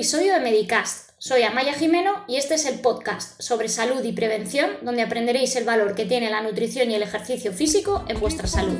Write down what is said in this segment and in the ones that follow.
episodio de Medicast. Soy Amaya Jimeno y este es el podcast sobre salud y prevención donde aprenderéis el valor que tiene la nutrición y el ejercicio físico en vuestra salud.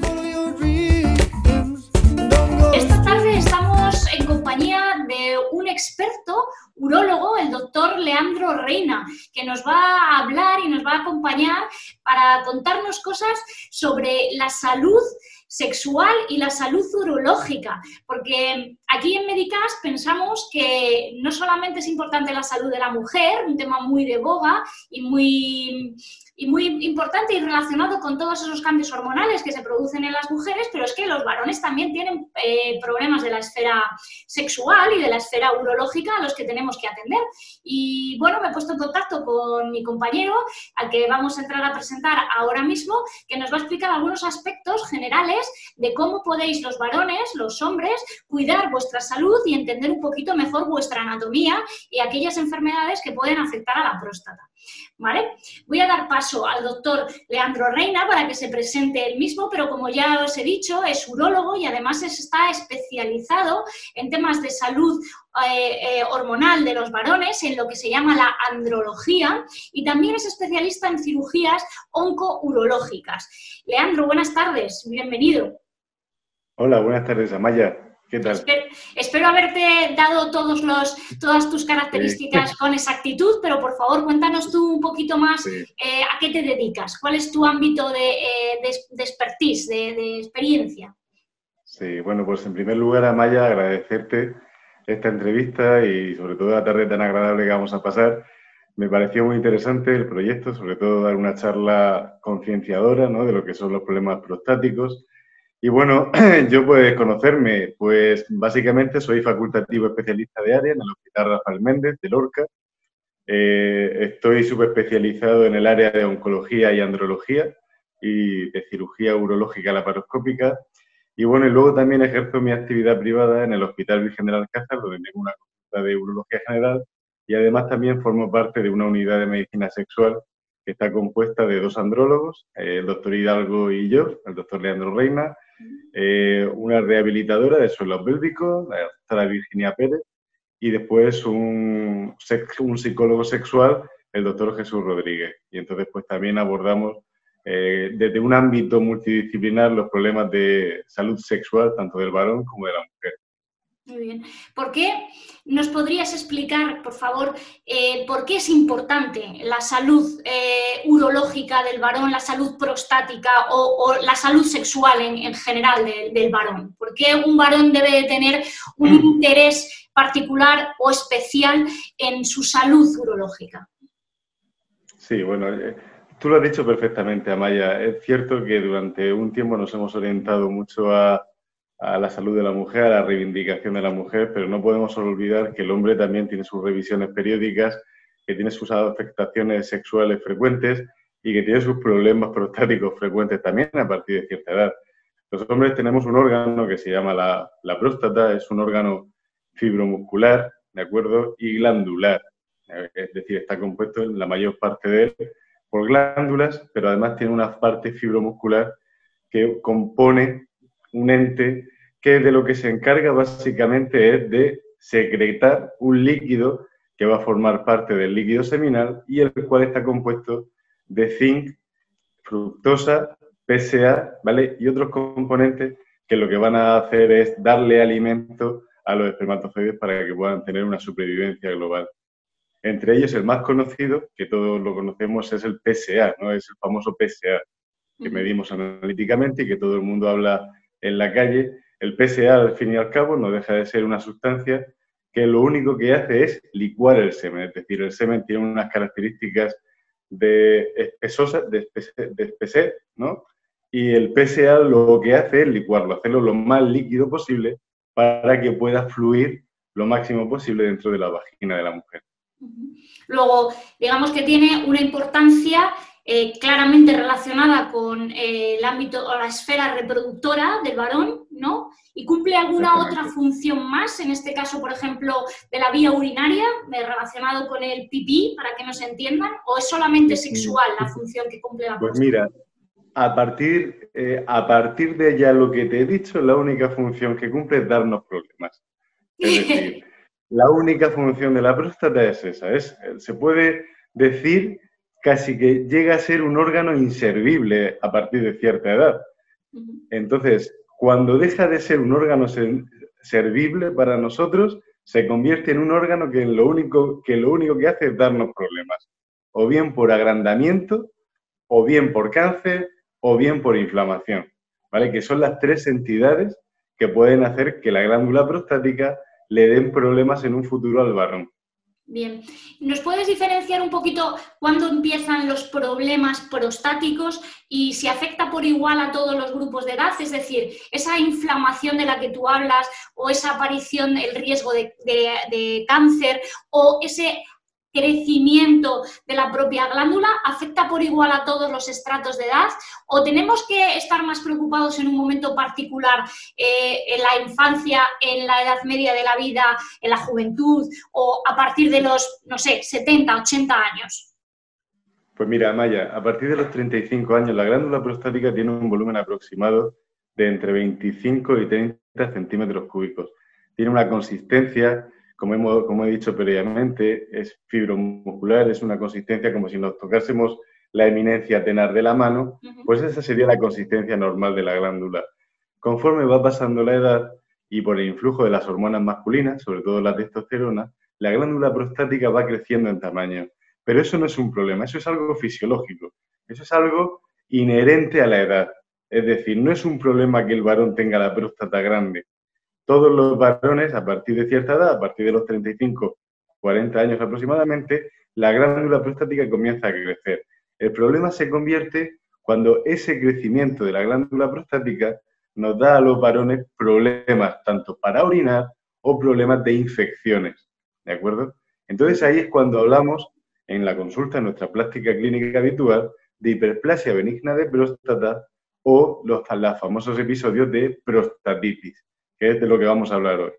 Esta tarde estamos en compañía de un experto urólogo, el doctor Leandro Reina, que nos va a hablar y nos va a acompañar para contarnos cosas sobre la salud sexual y la salud urológica, porque aquí en Medicas pensamos que no solamente es importante la salud de la mujer, un tema muy de boga y muy y muy importante y relacionado con todos esos cambios hormonales que se producen en las mujeres, pero es que los varones también tienen eh, problemas de la esfera sexual y de la esfera urológica a los que tenemos que atender. Y bueno, me he puesto en contacto con mi compañero, al que vamos a entrar a presentar ahora mismo, que nos va a explicar algunos aspectos generales de cómo podéis los varones, los hombres, cuidar vuestra salud y entender un poquito mejor vuestra anatomía y aquellas enfermedades que pueden afectar a la próstata. Voy a dar paso al doctor Leandro Reina para que se presente él mismo, pero como ya os he dicho, es urólogo y además está especializado en temas de salud eh, eh, hormonal de los varones, en lo que se llama la andrología, y también es especialista en cirugías oncourológicas. Leandro, buenas tardes, bienvenido. Hola, buenas tardes, Amaya. Espero, haberte dado todos los, todas tus características con exactitud, pero por favor cuéntanos tú un poquito más eh, a qué te dedicas, cuál es tu ámbito de, eh, expertise, de, experiencia. Sí, bueno, pues en primer lugar, Amaya, agradecerte esta entrevista y sobre todo la tarde tan agradable que vamos a pasar. Me pareció muy interesante el proyecto, sobre todo dar una charla concienciadora ¿no? de lo que son los problemas prostáticos y bueno, yo puedes conocerme, pues básicamente soy facultativo especialista de área en el Hospital Rafael Méndez de Lorca. Eh, estoy subespecializado en el área de oncología y andrología y de cirugía urológica laparoscópica. Y bueno, y luego también ejerzo mi actividad privada en el Hospital Virgen del Alcázar, donde tengo una consulta de urología general y además también formo parte de una unidad de medicina sexual que está compuesta de dos andrólogos, el doctor Hidalgo y yo, el doctor Leandro Reina, eh, una rehabilitadora de suelo pélvico, la doctora Virginia Pérez, y después un, un, psicólogo sexual, el doctor Jesús Rodríguez. Y entonces pues también abordamos eh, desde un ámbito multidisciplinar los problemas de salud sexual, tanto del varón como de la mujer. Muy bien. ¿Por qué nos podrías explicar, por favor, eh, por qué es importante la salud eh, urológica del varón, la salud prostática o, la salud sexual en, general del varón? ¿Por qué un varón debe tener un mm. interés particular o especial en su salud urológica? Sí, bueno, eh, tú lo has dicho perfectamente, Amaya. Es cierto que durante un tiempo nos hemos orientado mucho a a la salud de la mujer, a la reivindicación de la mujer, pero no podemos olvidar que el hombre también tiene sus revisiones periódicas, que tiene sus afectaciones sexuales frecuentes y que tiene sus problemas prostáticos frecuentes también a partir de cierta edad. Los hombres tenemos un órgano que se llama la, la próstata, es un órgano fibromuscular, ¿de acuerdo? Y glandular, es decir, está compuesto en la mayor parte de él por glándulas, pero además tiene una parte fibromuscular que compone un ente que de lo que se encarga básicamente es de secretar un líquido que va a formar parte del líquido seminal y el cual está compuesto de zinc, fructosa, PSA, ¿vale? Y otros componentes que lo que van a hacer es darle alimento a los espermatozoides para que puedan tener una supervivencia global. Entre ellos, el más conocido, que todos lo conocemos, es el PSA, ¿no? Es el famoso PSA que medimos analíticamente y que todo el mundo habla en la calle, el PSA al fin y al cabo no deja de ser una sustancia que lo único que hace es licuar el semen, es decir, el semen tiene unas características de espesosa, de, espesor, ¿no? Y el PSA lo que hace es licuarlo, hacerlo lo más líquido posible para que pueda fluir lo máximo posible dentro de la vagina de la mujer. Luego, digamos que tiene una importancia eh, claramente relacionada con eh, el ámbito o la esfera reproductora del varón, ¿no? ¿Y cumple alguna otra función más, en este caso, por ejemplo, de la vía urinaria, relacionado con el pipí, para que nos entiendan, o es solamente sexual la función que cumple la Pues mira, a partir, eh, a partir de ya lo que te he dicho, la única función que cumple es darnos problemas. Es decir, la única función de la próstata es esa. Es, se puede decir casi que llega a ser un órgano inservible a partir de cierta edad. Entonces, cuando deja de ser un órgano servible para nosotros, se convierte en un órgano que lo único que, lo único que hace es darnos problemas, o bien por agrandamiento, o bien por cáncer, o bien por inflamación, ¿vale? Que son las tres entidades que pueden hacer que la glándula prostática le den problemas en un futuro al varón. Bien, ¿nos puedes diferenciar un poquito cuándo empiezan los problemas prostáticos y si afecta por igual a todos los grupos de edad? Es decir, esa inflamación de la que tú hablas o esa aparición, el riesgo de, de cáncer o ese crecimiento de la propia glándula afecta por igual a todos los estratos de edad o tenemos que estar más preocupados en un momento particular eh, en la infancia, en la edad media de la vida, en la juventud o a partir de los, no sé, 70, 80 años? Pues mira, Maya, a partir de los 35 años la glándula prostática tiene un volumen aproximado de entre 25 y 30 centímetros cúbicos. Tiene una consistencia como, como he dicho previamente, es fibromuscular, es una consistencia como si nos tocásemos la eminencia tenar de la mano, pues esa sería la consistencia normal de la glándula. Conforme va pasando la edad y por el influjo de las hormonas masculinas, sobre todo la testosterona, la glándula prostática va creciendo en tamaño. Pero eso no es un problema, eso es algo fisiológico, eso es algo inherente a la edad. Es decir, no es un problema que el varón tenga la próstata grande, todos los varones, a partir de cierta edad, a partir de los 35, 40 años aproximadamente, la glándula prostática comienza a crecer. El problema se convierte cuando ese crecimiento de la glándula prostática nos da a los varones problemas tanto para orinar o problemas de infecciones. ¿De acuerdo? Entonces ahí es cuando hablamos en la consulta, en nuestra plástica clínica habitual, de hiperplasia benigna de próstata o los famosos episodios de prostatitis que es de lo que vamos a hablar hoy.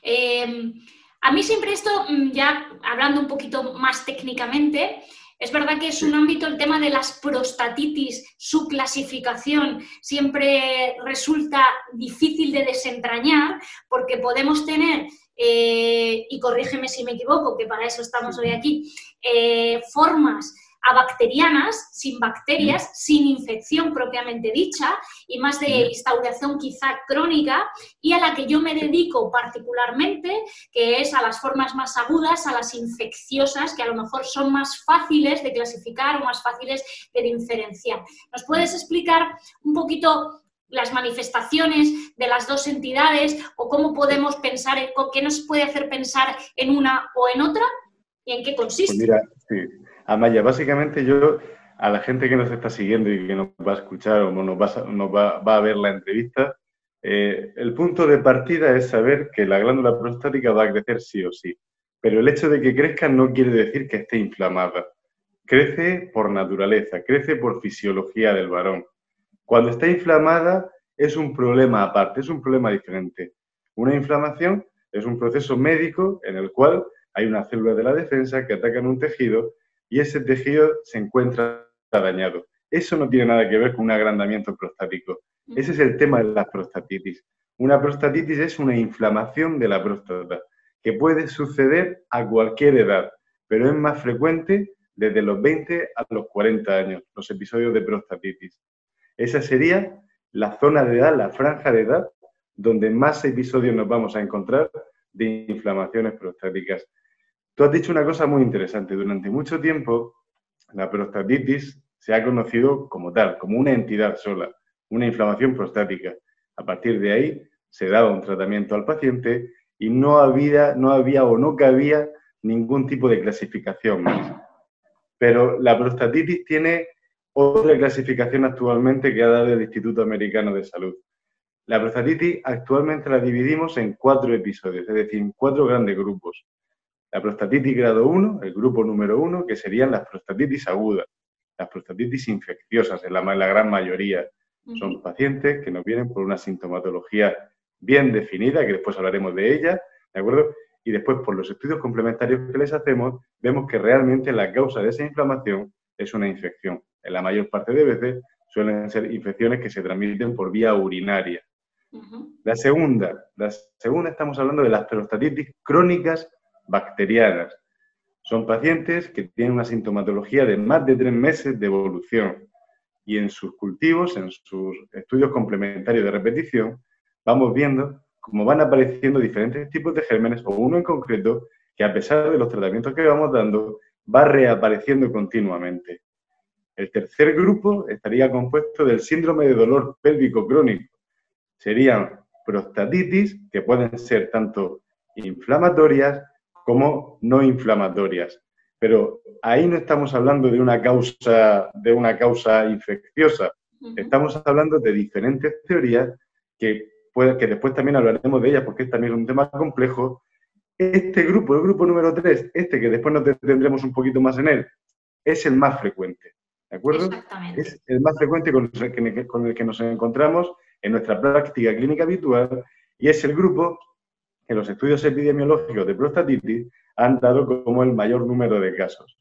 Em, a mí siempre esto, mm, ya hablando un poquito más técnicamente, es verdad que es un ámbito el tema de las prostatitis, su clasificación siempre resulta difícil de desentrañar porque podemos tener, eh, y corrígeme si me equivoco, que para eso estamos hoy aquí, eh, formas a bacterianas, sin bacterias, sin infección propiamente dicha y más de instauración quizá crónica y a la que yo me dedico particularmente, que es a las formas más agudas, a las infecciosas, que a lo mejor son más fáciles de clasificar o más fáciles de diferenciar. ¿Nos puedes explicar un poquito las manifestaciones de las dos entidades o cómo podemos pensar, qué nos puede hacer pensar en una o en otra y en qué consiste? Pues mira, sí. Amaya, básicamente yo a la gente que nos está siguiendo y que nos va a escuchar o nos va, a ver la entrevista, eh, el punto de partida es saber que la glándula prostática va a crecer sí o sí. Pero el hecho de que crezca no quiere decir que esté inflamada. Crece por naturaleza, crece por fisiología del varón. Cuando está inflamada es un problema aparte, es un problema diferente. Una inflamación es un proceso médico en el cual hay una célula de la defensa que ataca en un tejido y ese tejido se encuentra dañado. Eso no tiene nada que ver con un agrandamiento prostático. Ese es el tema de la prostatitis. Una prostatitis es una inflamación de la próstata que puede suceder a cualquier edad, pero es más frecuente desde los 20 a los 40 años, los episodios de prostatitis. Esa sería la zona de edad, la franja de edad, donde más episodios nos vamos a encontrar de inflamaciones prostáticas. Tú has dicho una cosa muy interesante. Durante mucho tiempo, la prostatitis se ha conocido como tal, como una entidad sola, una inflamación prostática. A partir de ahí se daba un tratamiento al paciente y no había, o no cabía ningún tipo de clasificación más. Pero la prostatitis tiene otra clasificación actualmente que ha dado el Instituto Americano de Salud. La prostatitis actualmente la dividimos en cuatro episodios, es decir, en cuatro grandes grupos la prostatitis grado 1, el grupo número 1, que serían las prostatitis agudas, las prostatitis infecciosas, en la, gran mayoría. Son pacientes que nos vienen por una sintomatología bien definida, que después hablaremos de ella, ¿de acuerdo? Y después, por los estudios complementarios que les hacemos, vemos que realmente la causa de esa inflamación es una infección. En la mayor parte de veces suelen ser infecciones que se transmiten por vía urinaria. La segunda, la segunda estamos hablando de las prostatitis crónicas bacterianas. Son pacientes que tienen una sintomatología de más de tres meses de evolución y en sus cultivos, en sus estudios complementarios de repetición, vamos viendo cómo van apareciendo diferentes tipos de gérmenes o uno en concreto que a pesar de los tratamientos que vamos dando, va reapareciendo continuamente. El tercer grupo estaría compuesto del síndrome de dolor pélvico crónico. Serían prostatitis, que pueden ser tanto inflamatorias como no inflamatorias. Pero ahí no estamos hablando de una causa, de una causa infecciosa. Estamos hablando de diferentes teorías que, puede, que después también hablaremos de ellas porque es también un tema complejo. Este grupo, el grupo número 3, este que después nos detendremos un poquito más en él, es el más frecuente. ¿De acuerdo? Es el más frecuente con el que nos encontramos en nuestra práctica clínica habitual y es el grupo que los estudios epidemiológicos de prostatitis han dado como el mayor número de casos.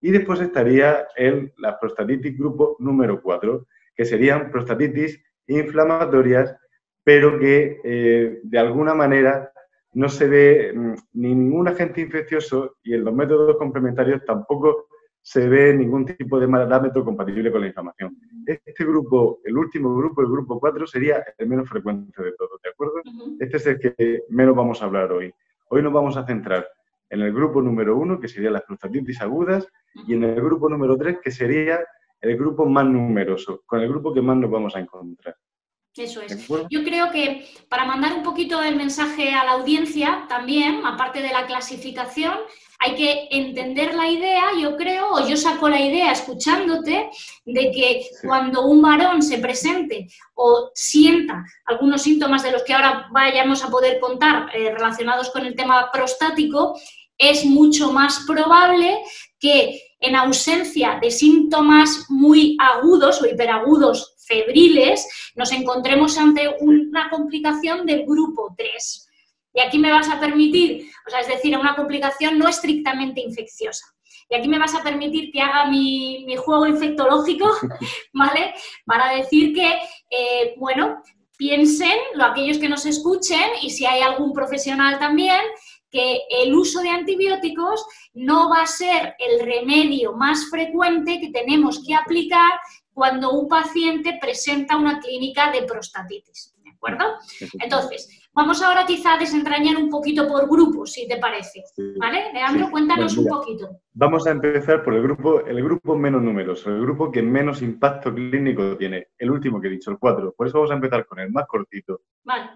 Y después estaría el, la prostatitis grupo número 4, que serían prostatitis inflamatorias, pero que eh, de alguna manera no se ve mm, ni ningún agente infeccioso y en los métodos complementarios tampoco se ve ningún tipo de parámetro compatible con la inflamación. Este grupo, el último grupo, el grupo 4, sería el menos frecuente de todos, ¿de acuerdo? Este es el que menos vamos a hablar hoy. Hoy nos vamos a centrar en el grupo número 1, que sería las prostatitis agudas, y en el grupo número 3, que sería el grupo más numeroso, con el grupo que más nos vamos a encontrar. Eso es. Yo creo que para mandar un poquito el mensaje a la audiencia también, aparte de la clasificación, hay que entender la idea, yo creo, o yo saco la idea escuchándote, de que cuando un varón se presente o sienta algunos síntomas de los que ahora vayamos a poder contar eh, relacionados con el tema prostático, es mucho más probable que en ausencia de síntomas muy agudos o hiperagudos febriles, nos encontremos ante una complicación del grupo 3. Y aquí me vas a permitir, o sea, es decir, una complicación no estrictamente infecciosa. Y aquí me vas a permitir que haga mi, juego infectológico, ¿vale? Para decir que, eh, bueno, piensen, lo, aquellos que nos escuchen, y si hay algún profesional también, que el uso de antibióticos no va a ser el remedio más frecuente que tenemos que aplicar cuando un paciente presenta una clínica de prostatitis. Entonces, vamos ahora quizá a desentrañar un poquito por grupos, si te parece. ¿Vale? Leandro, cuéntanos un poquito. Vamos a empezar por el grupo, el grupo menos numeroso, el grupo que menos impacto clínico tiene, el último que he dicho, el 4. Por eso vamos a empezar con el más cortito.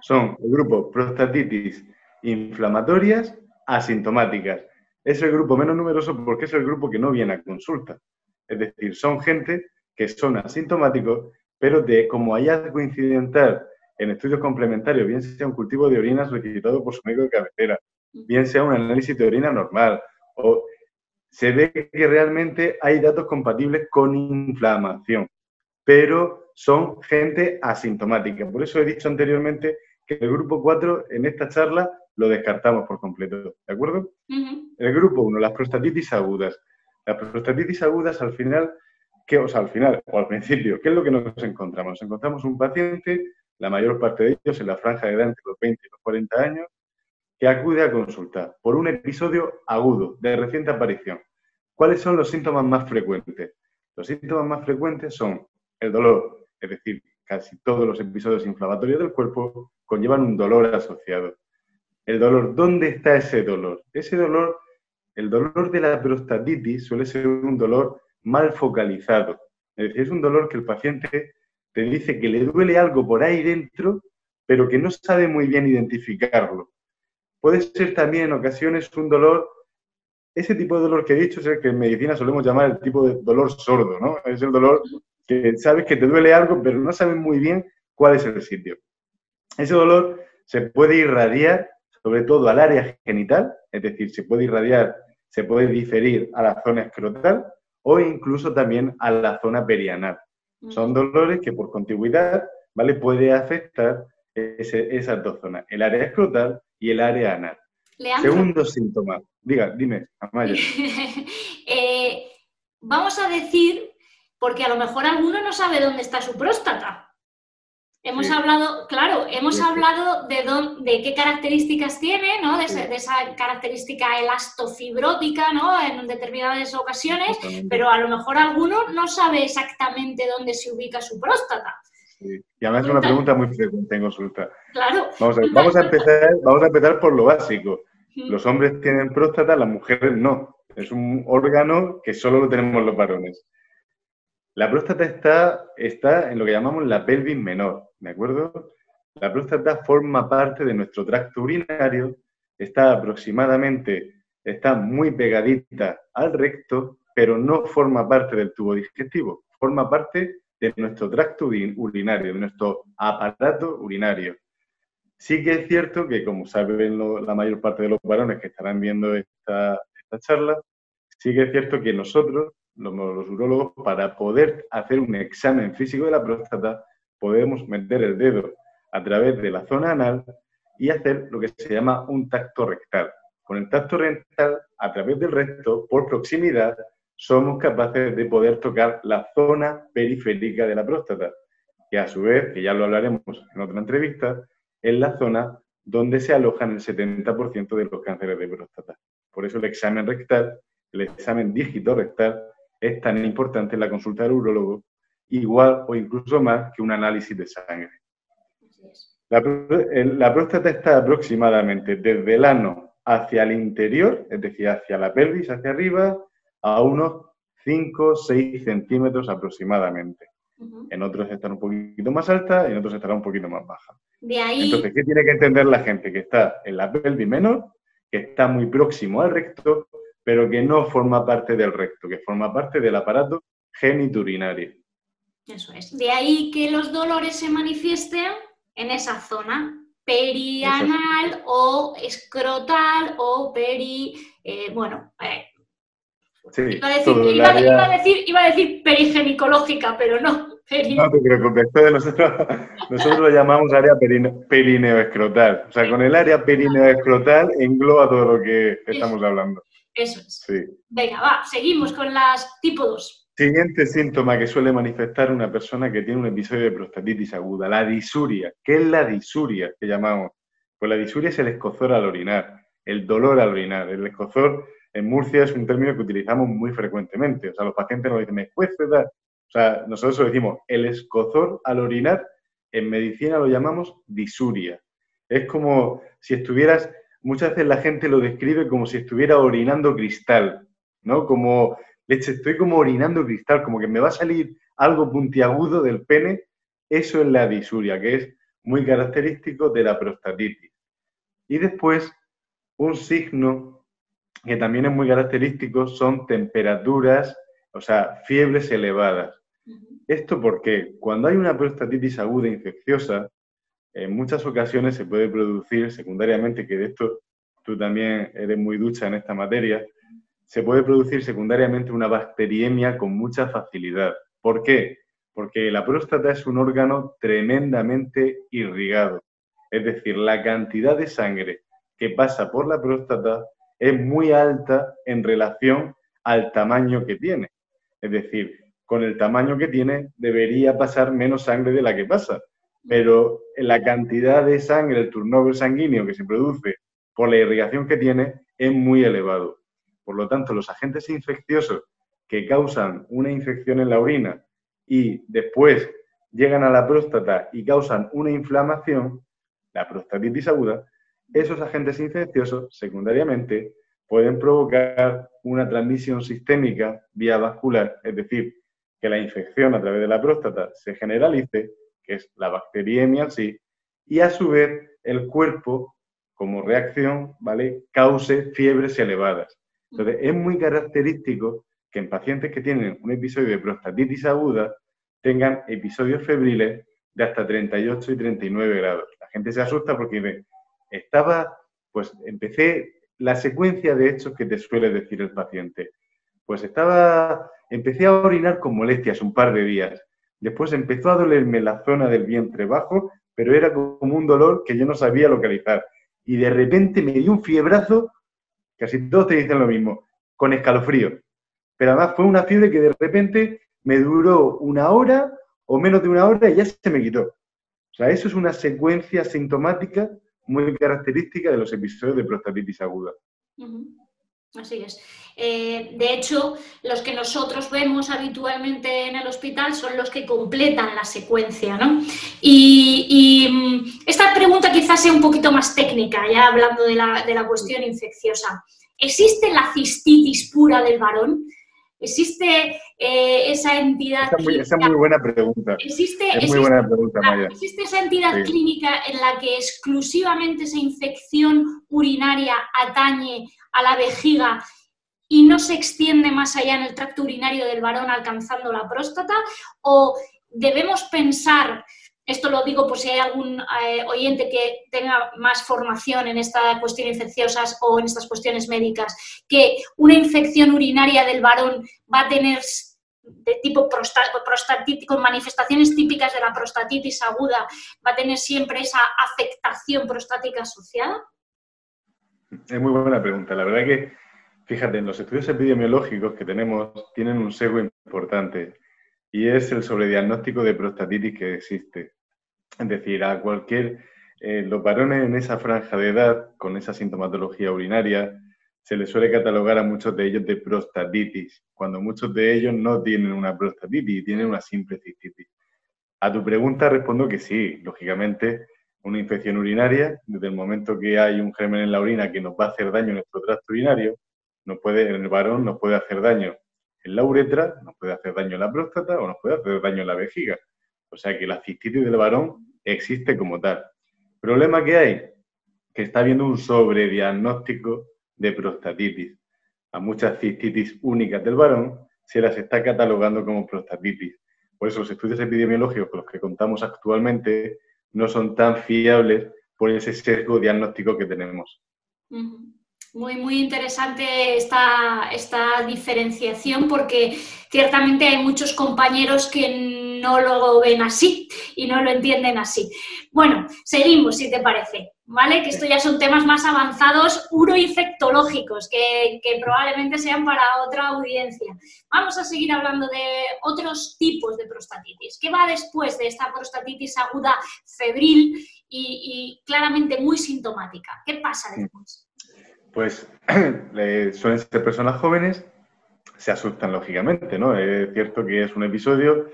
Son el grupo prostatitis inflamatorias asintomáticas. Es el grupo menos numeroso porque es el grupo que no viene a consulta. Es decir, son gente que son asintomáticos, pero de como hallazgo incidental en estudios complementarios, bien sea un cultivo de orina solicitado por su médico de cabecera, bien sea un análisis de orina normal, o se ve que realmente hay datos compatibles con inflamación, pero son gente asintomática. Por eso he dicho anteriormente que el grupo 4 en esta charla lo descartamos por completo, ¿de acuerdo? El grupo 1, las prostatitis agudas. Las prostatitis agudas al final que, o sea, al final o al principio, ¿qué es lo que nos encontramos? Nos encontramos un paciente, la mayor parte de ellos en la franja de edad entre los 20 y los 40 años, que acude a consulta por un episodio agudo, de reciente aparición. ¿Cuáles son los síntomas más frecuentes? Los síntomas más frecuentes son el dolor, es decir, casi todos los episodios inflamatorios del cuerpo conllevan un dolor asociado. El dolor, ¿dónde está ese dolor? Ese dolor, el dolor de la prostatitis suele ser un dolor mal focalizado. Es un dolor que el paciente te dice que le duele algo por ahí dentro, pero que no sabe muy bien identificarlo. Puede ser también en ocasiones un dolor, ese tipo de dolor que he dicho es el que en medicina solemos llamar el tipo de dolor sordo, ¿no? Es el dolor que sabes que te duele algo, pero no sabes muy bien cuál es el sitio. Ese dolor se puede irradiar sobre todo al área genital, es decir, se puede irradiar, se puede diferir a la zona escrotal o incluso también a la zona perianal. Son dolores que por contigüidad ¿vale? puede afectar esas dos zonas, el área escrotal y el área anal. Segundo síntoma. Diga, dime, Amaya. Eh, vamos a decir, porque a lo mejor alguno no sabe dónde está su próstata. Hemos hablado, claro, hemos hablado de, de qué características tiene, ¿no? De, esa característica elastofibrótica, ¿no? En determinadas ocasiones, pero a lo mejor alguno no sabe exactamente dónde se ubica su próstata. Sí. Y además es una pregunta muy frecuente en consulta. Claro. Vamos a, empezar, vamos a empezar por lo básico. Los hombres tienen próstata, las mujeres no. Es un órgano que solo lo tenemos los varones. La próstata está, está en lo que llamamos la pelvis menor, ¿de acuerdo? La próstata forma parte de nuestro tracto urinario, está aproximadamente, está muy pegadita al recto, pero no forma parte del tubo digestivo, forma parte de nuestro tracto urinario, de nuestro aparato urinario. Sí que es cierto que, como saben la mayor parte de los varones que estarán viendo esta, charla, sí que es cierto que nosotros los, urólogos, para poder hacer un examen físico de la próstata, podemos meter el dedo a través de la zona anal y hacer lo que se llama un tacto rectal. Con el tacto rectal, a través del recto, por proximidad, somos capaces de poder tocar la zona periférica de la próstata, que a su vez, que ya lo hablaremos en otra entrevista, es la zona donde se alojan el 70% de los cánceres de próstata. Por eso el examen rectal, el examen dígito rectal, es tan importante en la consulta del urólogo, igual o incluso más que un análisis de sangre. La, próstata está aproximadamente desde el ano hacia el interior, es decir, hacia la pelvis, hacia arriba, a unos 5 o 6 centímetros aproximadamente. En otros están un poquito más alta y en otros estará un poquito más baja. De ahí... Entonces, ¿qué tiene que entender la gente? Que está en la pelvis menor, que está muy próximo al recto pero que no forma parte del recto, que forma parte del aparato geniturinario. Eso es. De ahí que los dolores se manifiesten en esa zona perianal o escrotal o peri, eh, bueno, eh, iba, a decir, perigenicológica, pero no. No te preocupes, nosotros, nosotros lo llamamos área perineoescrotal. O sea, con el área perineoescrotal engloba todo lo que estamos hablando. Eso es. Venga, va, seguimos con las tipo 2. Siguiente síntoma que suele manifestar una persona que tiene un episodio de prostatitis aguda, la disuria. ¿Qué es la disuria que llamamos? Pues la disuria es el escozor al orinar, el dolor al orinar. El escozor en Murcia es un término que utilizamos muy frecuentemente. O sea, los pacientes nos dicen, me cuesta dar. O sea, nosotros decimos, el escozor al orinar, en medicina lo llamamos disuria. Es como si estuvieras muchas veces la gente lo describe como si estuviera orinando cristal, ¿no? Como, leche, estoy como orinando cristal, como que me va a salir algo puntiagudo del pene. Eso es la disuria, que es muy característico de la prostatitis. Y después, un signo que también es muy característico son temperaturas, o sea, fiebres elevadas. Esto porque cuando hay una prostatitis aguda infecciosa, en muchas ocasiones se puede producir secundariamente, que de esto tú también eres muy ducha en esta materia, se puede producir secundariamente una bacteriemia con mucha facilidad. ¿Por qué? Porque la próstata es un órgano tremendamente irrigado. Es decir, la cantidad de sangre que pasa por la próstata es muy alta en relación al tamaño que tiene. Es decir, con el tamaño que tiene debería pasar menos sangre de la que pasa pero la cantidad de sangre, el turnover sanguíneo que se produce por la irrigación que tiene es muy elevado. Por lo tanto, los agentes infecciosos que causan una infección en la orina y después llegan a la próstata y causan una inflamación, la prostatitis aguda, esos agentes infecciosos secundariamente pueden provocar una transmisión sistémica vía vascular, es decir, que la infección a través de la próstata se generalice que es la bacteriemia sí, y a su vez el cuerpo, como reacción, ¿vale? cause fiebres elevadas. Entonces, es muy característico que en pacientes que tienen un episodio de prostatitis aguda tengan episodios febriles de hasta 38 y 39 grados. La gente se asusta porque estaba, pues empecé la secuencia de hechos que te suele decir el paciente. Pues estaba, empecé a orinar con molestias un par de días. Después empezó a dolerme la zona del vientre bajo, pero era como un dolor que yo no sabía localizar. Y de repente me dio un fiebrazo, casi todos te dicen lo mismo, con escalofrío. Pero además fue una fiebre que de repente me duró una hora o menos de una hora y ya se me quitó. O sea, eso es una secuencia sintomática muy característica de los episodios de prostatitis aguda. Así es. Eh, de hecho, los que nosotros vemos habitualmente en el hospital son los que completan la secuencia, ¿no? Y, mm, esta pregunta quizás sea un poquito más técnica, ya hablando de la, de la cuestión infecciosa. ¿Existe la cistitis pura del varón? ¿Existe eh, esa entidad esa, esa es muy buena pregunta. ¿Existe, es muy buena pregunta, Maya. ¿Existe esa entidad clínica en la que exclusivamente esa infección urinaria atañe a la vejiga y no se extiende más allá en el tracto urinario del varón alcanzando la próstata? ¿O debemos pensar esto lo digo por si hay algún eh, oyente que tenga más formación en esta cuestión infecciosas o en estas cuestiones médicas, que una infección urinaria del varón va a tener de tipo prostatitis, con manifestaciones típicas de la prostatitis aguda, va a tener siempre esa afectación prostática asociada? Es muy buena pregunta. La verdad que, fíjate, en los estudios epidemiológicos que tenemos tienen un sesgo importante y es el sobrediagnóstico de prostatitis que existe. Es decir, a cualquier, eh, los varones en esa franja de edad, con esa sintomatología urinaria, se les suele catalogar a muchos de ellos de prostatitis, cuando muchos de ellos no tienen una prostatitis, tienen una simple cistitis. A tu pregunta respondo que sí, lógicamente, una infección urinaria, desde el momento que hay un germen en la orina que nos va a hacer daño en nuestro tracto urinario, nos puede, en el varón nos puede hacer daño en la uretra, nos puede hacer daño en la próstata o nos puede hacer daño en la vejiga. O sea que la cistitis del varón existe como tal. ¿Problema que hay? Que está habiendo un sobrediagnóstico de prostatitis. A muchas cistitis únicas del varón se las está catalogando como prostatitis. Por eso los estudios epidemiológicos con los que contamos actualmente no son tan fiables por ese sesgo diagnóstico que tenemos. Muy, muy interesante esta, esta diferenciación porque ciertamente hay muchos compañeros que no lo ven así y no lo entienden así. Bueno, seguimos, si te parece, ¿vale? Que esto ya son temas más avanzados uroinfectológicos, que, que probablemente sean para otra audiencia. Vamos a seguir hablando de otros tipos de prostatitis. ¿Qué va después de esta prostatitis aguda febril y, claramente muy sintomática? ¿Qué pasa después? Pues suelen ser personas jóvenes, se asustan lógicamente, ¿no? Es cierto que es un episodio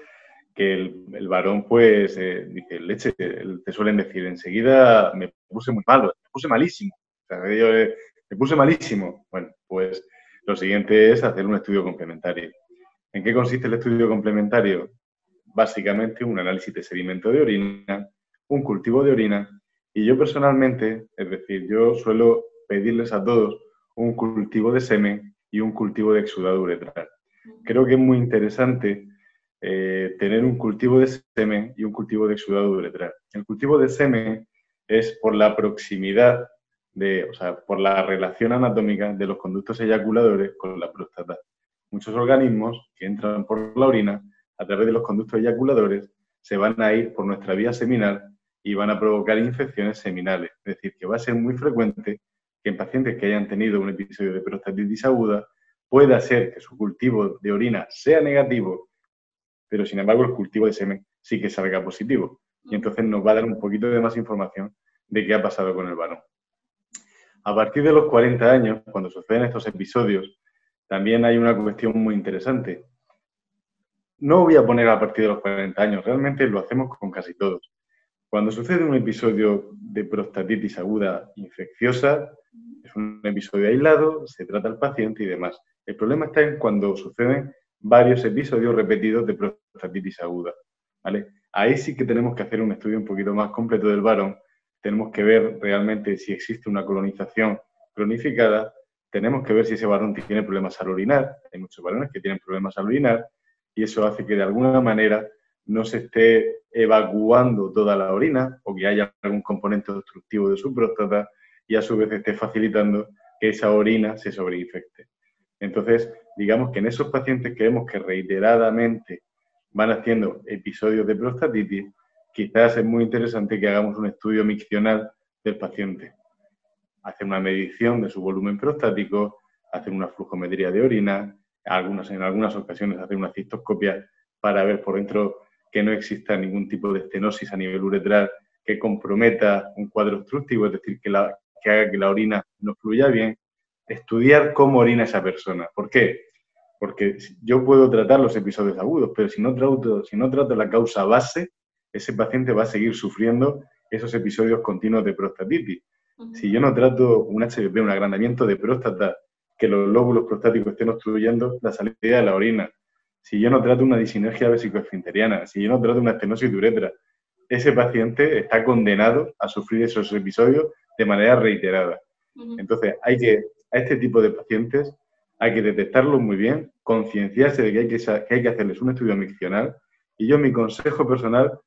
que el, varón pues eh, dice, leche, te suelen decir, enseguida me puse muy malo, me puse malísimo. Yo, eh, me puse malísimo. Bueno, pues lo siguiente es hacer un estudio complementario. ¿En qué consiste el estudio complementario? Básicamente un análisis de sedimento de orina, un cultivo de orina y yo personalmente, es decir, yo suelo pedirles a todos un cultivo de semen y un cultivo de exudado uretral. Creo que es muy interesante eh, tener un cultivo de semen y un cultivo de exudado uretral. El cultivo de semen es por la proximidad de, o sea, por la relación anatómica de los conductos eyaculadores con la próstata. Muchos organismos que entran por la orina a través de los conductos eyaculadores se van a ir por nuestra vía seminal y van a provocar infecciones seminales. Es decir, que va a ser muy frecuente que en pacientes que hayan tenido un episodio de prostatitis aguda pueda ser que su cultivo de orina sea negativo pero sin embargo el cultivo de semen sí que salga positivo. Y entonces nos va a dar un poquito de más información de qué ha pasado con el varón. A partir de los 40 años, cuando suceden estos episodios, también hay una cuestión muy interesante. No voy a poner a partir de los 40 años, realmente lo hacemos con casi todos. Cuando sucede un episodio de prostatitis aguda infecciosa, es un episodio aislado, se trata al paciente y demás. El problema está en cuando suceden varios episodios repetidos de prostatitis aguda. ¿vale? Ahí sí que tenemos que hacer un estudio un poquito más completo del varón. Tenemos que ver realmente si existe una colonización cronificada. Tenemos que ver si ese varón tiene problemas al orinar. Hay muchos varones que tienen problemas al orinar y eso hace que de alguna manera no se esté evacuando toda la orina o que haya algún componente obstructivo de su próstata y a su vez esté facilitando que esa orina se sobreinfecte. Entonces, digamos que en esos pacientes que vemos que reiteradamente van haciendo episodios de prostatitis, quizás es muy interesante que hagamos un estudio miccional del paciente. Hacer una medición de su volumen prostático, hacer una flujometría de orina, en algunas ocasiones hacer una cistoscopia para ver por dentro que no exista ningún tipo de estenosis a nivel uretral que comprometa un cuadro obstructivo, es decir, que, que haga que la orina no fluya bien. Estudiar cómo orina esa persona. ¿Por qué? Porque yo puedo tratar los episodios agudos, pero si no trato, si no trato la causa base, ese paciente va a seguir sufriendo esos episodios continuos de prostatitis. Si yo no trato un HPP, un agrandamiento de próstata, que los lóbulos prostáticos estén obstruyendo la salida de la orina, si yo no trato una disinergia vesicoesfinteriana, si yo no trato una estenosis de uretra, ese paciente está condenado a sufrir esos episodios de manera reiterada. Entonces, hay que, a este tipo de pacientes hay que detectarlos muy bien, concienciarse de que hay que, hacerles un estudio miccional. Y yo mi consejo personal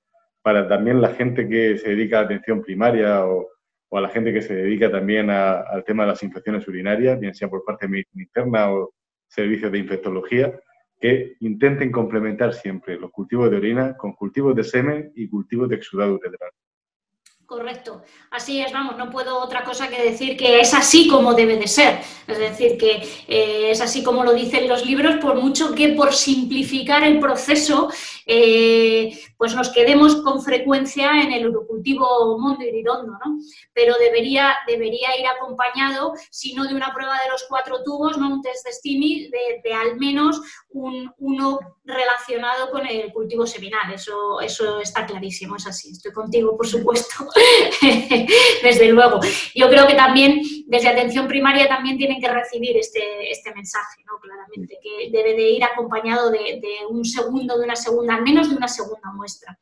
para también la gente que se dedica a atención primaria o, a la gente que se dedica también al tema de las infecciones urinarias, bien sea por parte de interna o servicios de infectología, que intenten complementar siempre los cultivos de orina con cultivos de semen y cultivos de exudado uretral. Correcto. Así es, vamos, no puedo otra cosa que decir que es así como debe de ser. Es decir, que eh, es así como lo dicen los libros, por mucho que por simplificar el proceso, eh, pues nos quedemos con frecuencia en el urocultivo mondo iridondo, ¿no? Pero debería, debería ir acompañado, si no de una prueba de los cuatro tubos, ¿no? Un test de STIMI, de, al menos un, uno relacionado con el cultivo seminal. Eso, eso está clarísimo, es así. Estoy contigo, por supuesto. desde luego. Yo creo que también desde atención primaria también tienen que recibir este, este mensaje, ¿no? Claramente, que debe de ir acompañado de, un segundo, de una segunda, al menos de una segunda muestra.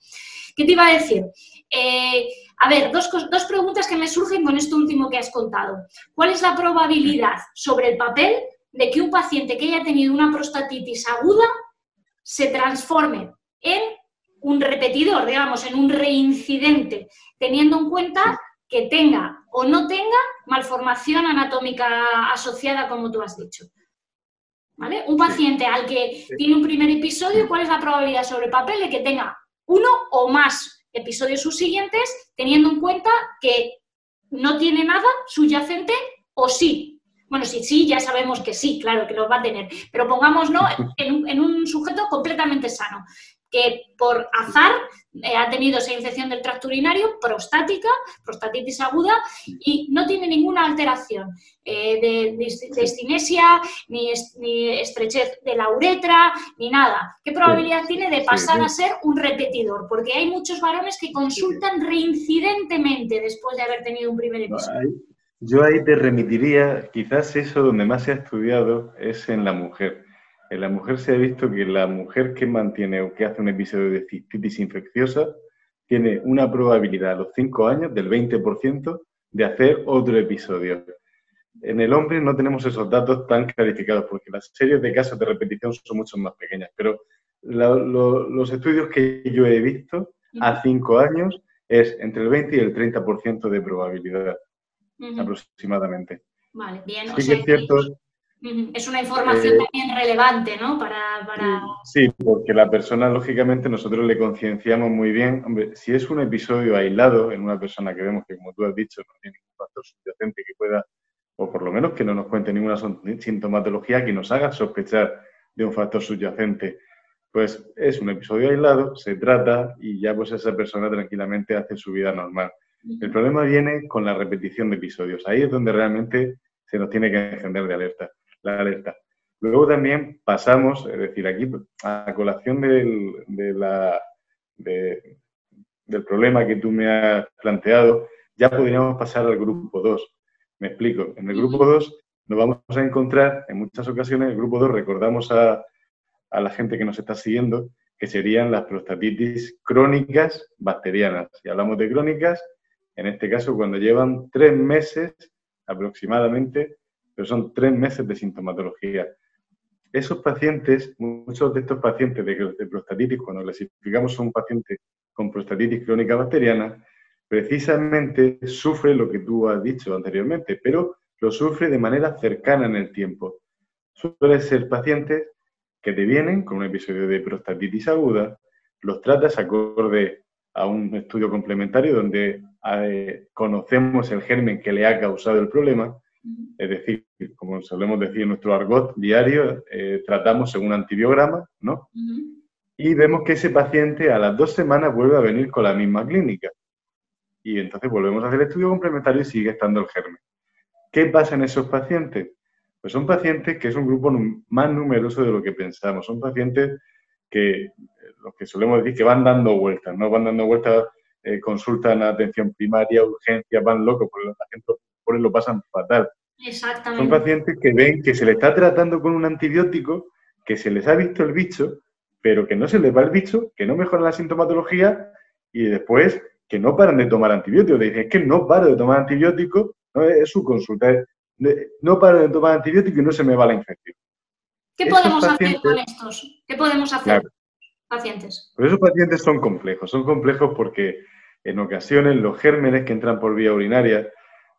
¿Qué te iba a decir? Eh, a ver, dos, dos preguntas que me surgen con esto último que has contado. ¿Cuál es la probabilidad sobre el papel de que un paciente que haya tenido una prostatitis aguda se transforme en un repetidor, digamos, en un reincidente, teniendo en cuenta que tenga o no tenga malformación anatómica asociada, como tú has dicho. ¿Vale? Un paciente al que tiene un primer episodio, ¿cuál es la probabilidad sobre papel de que tenga uno o más episodios subsiguientes, teniendo en cuenta que no tiene nada subyacente o sí? Bueno, sí, sí, ya sabemos que sí, claro, que lo va a tener, pero pongámoslo en en un sujeto completamente sano que por azar eh, ha tenido esa infección del tracto urinario prostática, prostatitis aguda, y no tiene ninguna alteración eh, de, de, ni, estrechez de la uretra, ni nada. ¿Qué probabilidad tiene de pasar a ser un repetidor? Porque hay muchos varones que consultan reincidentemente después de haber tenido un primer episodio. Yo ahí te remitiría, quizás eso donde más se ha estudiado es en la mujer en la mujer se ha visto que la mujer que mantiene o que hace un episodio de cistitis infecciosa tiene una probabilidad a los 5 años del 20% de hacer otro episodio. En el hombre no tenemos esos datos tan clarificados porque las series de casos de repetición son mucho más pequeñas, pero los estudios que yo he visto a 5 años es entre el 20 y el 30% de probabilidad aproximadamente. Vale, bien. o sea, es cierto es una información eh, también relevante, ¿no? Para, Sí, porque la persona, lógicamente, nosotros le concienciamos muy bien. Hombre, si es un episodio aislado en una persona que vemos que, como tú has dicho, no tiene ningún factor subyacente que pueda, o por lo menos que no nos cuente ninguna sintomatología que nos haga sospechar de un factor subyacente, pues es un episodio aislado, se trata y ya pues esa persona tranquilamente hace su vida normal. El problema viene con la repetición de episodios. Ahí es donde realmente se nos tiene que encender de alerta la alerta. Luego también pasamos, es decir, aquí a colación del, de la, del problema que tú me has planteado, ya podríamos pasar al grupo 2. Me explico. En el grupo 2 nos vamos a encontrar, en muchas ocasiones, en el grupo 2 recordamos a, a la gente que nos está siguiendo, que serían las prostatitis crónicas bacterianas. Si hablamos de crónicas, en este caso cuando llevan tres meses aproximadamente pero son tres meses de sintomatología. Esos pacientes, muchos de estos pacientes de, prostatitis, cuando clasificamos a un paciente con prostatitis crónica bacteriana, precisamente sufre lo que tú has dicho anteriormente, pero lo sufre de manera cercana en el tiempo. Suelen ser pacientes que te vienen con un episodio de prostatitis aguda, los tratas acorde a un estudio complementario donde eh, conocemos el germen que le ha causado el problema es decir, como solemos decir en nuestro argot diario, eh, tratamos según antibiograma, ¿no? y vemos que ese paciente a las dos semanas vuelve a venir con la misma clínica. Y entonces volvemos a hacer el estudio complementario y sigue estando el germen. ¿Qué pasa en esos pacientes? Pues son pacientes que es un grupo más numeroso de lo que pensamos. Son pacientes que, los que solemos decir que van dando vueltas, ¿no? Van dando vueltas, eh, consultan a atención primaria, urgencia, van locos, porque los pacientes por lo pasan fatal. Exactamente. Son pacientes que ven que se le está tratando con un antibiótico, que se les ha visto el bicho, pero que no se les va el bicho, que no mejora la sintomatología y después que no paran de tomar antibióticos. Dicen, es que no paro de tomar antibióticos, no es su consulta, no paro de tomar antibióticos y no se me va la infección. ¿Qué podemos hacer con estos? ¿Qué podemos hacer pacientes? Pues esos pacientes son complejos, son complejos porque en ocasiones los gérmenes que entran por vía urinaria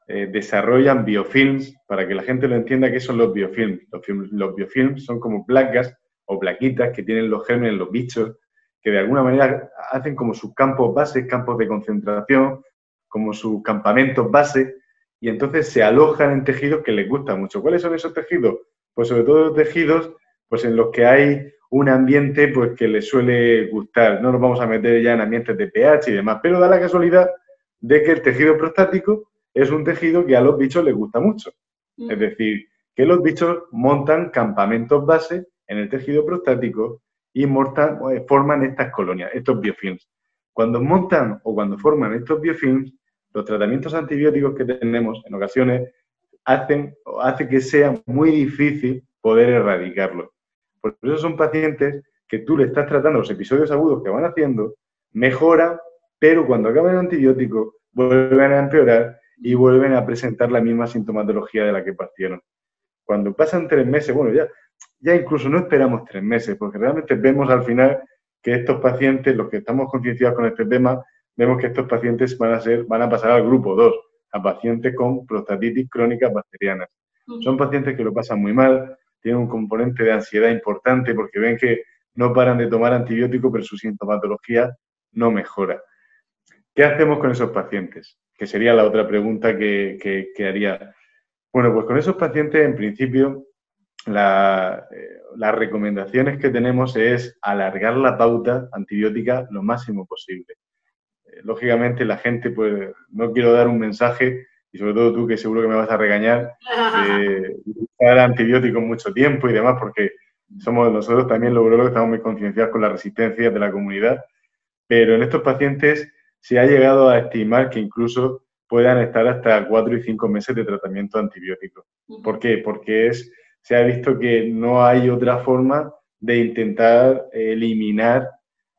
eh, desarrollan biofilms, para que la gente lo entienda, ¿qué son los biofilms? Los, biofilms son como placas o plaquitas que tienen los gérmenes, los bichos, que de alguna manera hacen como sus campos bases, campos de concentración, como sus campamentos base, y entonces se alojan en tejidos que les gustan mucho. ¿Cuáles son esos tejidos? Pues sobre todo tejidos pues en los que hay un ambiente pues que les suele gustar. No nos vamos a meter ya en ambientes de pH y demás, pero da la casualidad de que el tejido prostático es un tejido que a los bichos les gusta mucho. Mm. Es decir, que los bichos montan campamentos base en el tejido prostático y eh, forman estas colonias, estos biofilms. Cuando montan o cuando forman estos biofilms, los tratamientos antibióticos que tenemos en ocasiones hacen hace que sea muy difícil poder erradicarlos. Por eso son pacientes que tú le estás tratando los episodios agudos que van haciendo, mejoran, pero cuando acaban el antibiótico vuelven a empeorar y vuelven a presentar la misma sintomatología de la que partieron. Cuando pasan tres meses, bueno, ya, ya incluso no esperamos tres meses, porque realmente vemos al final que estos pacientes, los que estamos concienciados con este tema, vemos que estos pacientes van a, ser, van a pasar al grupo 2, a pacientes con prostatitis crónica bacteriana. Son pacientes que lo pasan muy mal, tienen un componente de ansiedad importante porque ven que no paran de tomar antibióticos, pero su sintomatología no mejora. ¿Qué hacemos con esos pacientes? Que sería la otra pregunta que, haría. Bueno, pues con esos pacientes, en principio, eh, las recomendaciones que tenemos es alargar la pauta antibiótica lo máximo posible. Eh, lógicamente, la gente, pues, no quiero dar un mensaje, y sobre todo tú, que seguro que me vas a regañar, de dar antibióticos mucho tiempo y demás, porque somos nosotros también los urologos estamos muy concienciados con las resistencias de la comunidad, pero en estos pacientes se ha llegado a estimar que incluso puedan estar hasta cuatro y cinco meses de tratamiento antibiótico. ¿Por qué? Porque es, se ha visto que no hay otra forma de intentar eliminar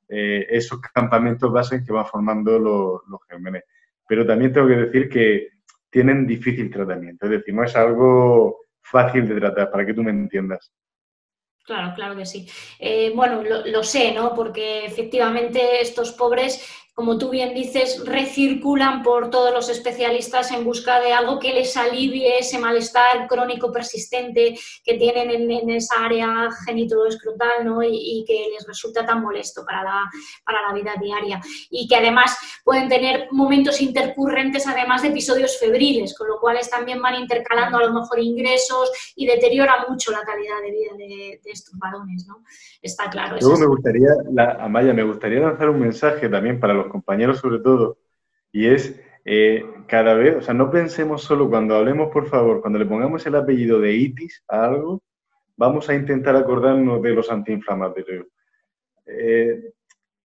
eh, esos campamentos bases que van formando los, los gérmenes. Pero también tengo que decir que tienen difícil tratamiento, es decir, no es algo fácil de tratar, para que tú me entiendas. Claro, claro que sí. Eh, bueno, lo, lo, sé, ¿no? Porque efectivamente estos pobres como tú bien dices, recirculan por todos los especialistas en busca de algo que les alivie ese malestar crónico persistente que tienen en, esa área genitoescrotal ¿no? y, y, que les resulta tan molesto para la, para la vida diaria. Y que además pueden tener momentos intercurrentes, además de episodios febriles, con lo cual también van intercalando a lo mejor ingresos y deteriora mucho la calidad de vida de, estos varones. ¿no? Está claro. Luego me gustaría, la, Amaya, me gustaría lanzar un mensaje también para los compañeros sobre todo, y es eh, cada vez, o sea, no pensemos solo cuando hablemos, por favor, cuando le pongamos el apellido de itis a algo, vamos a intentar acordarnos de los antiinflamatorios. Eh,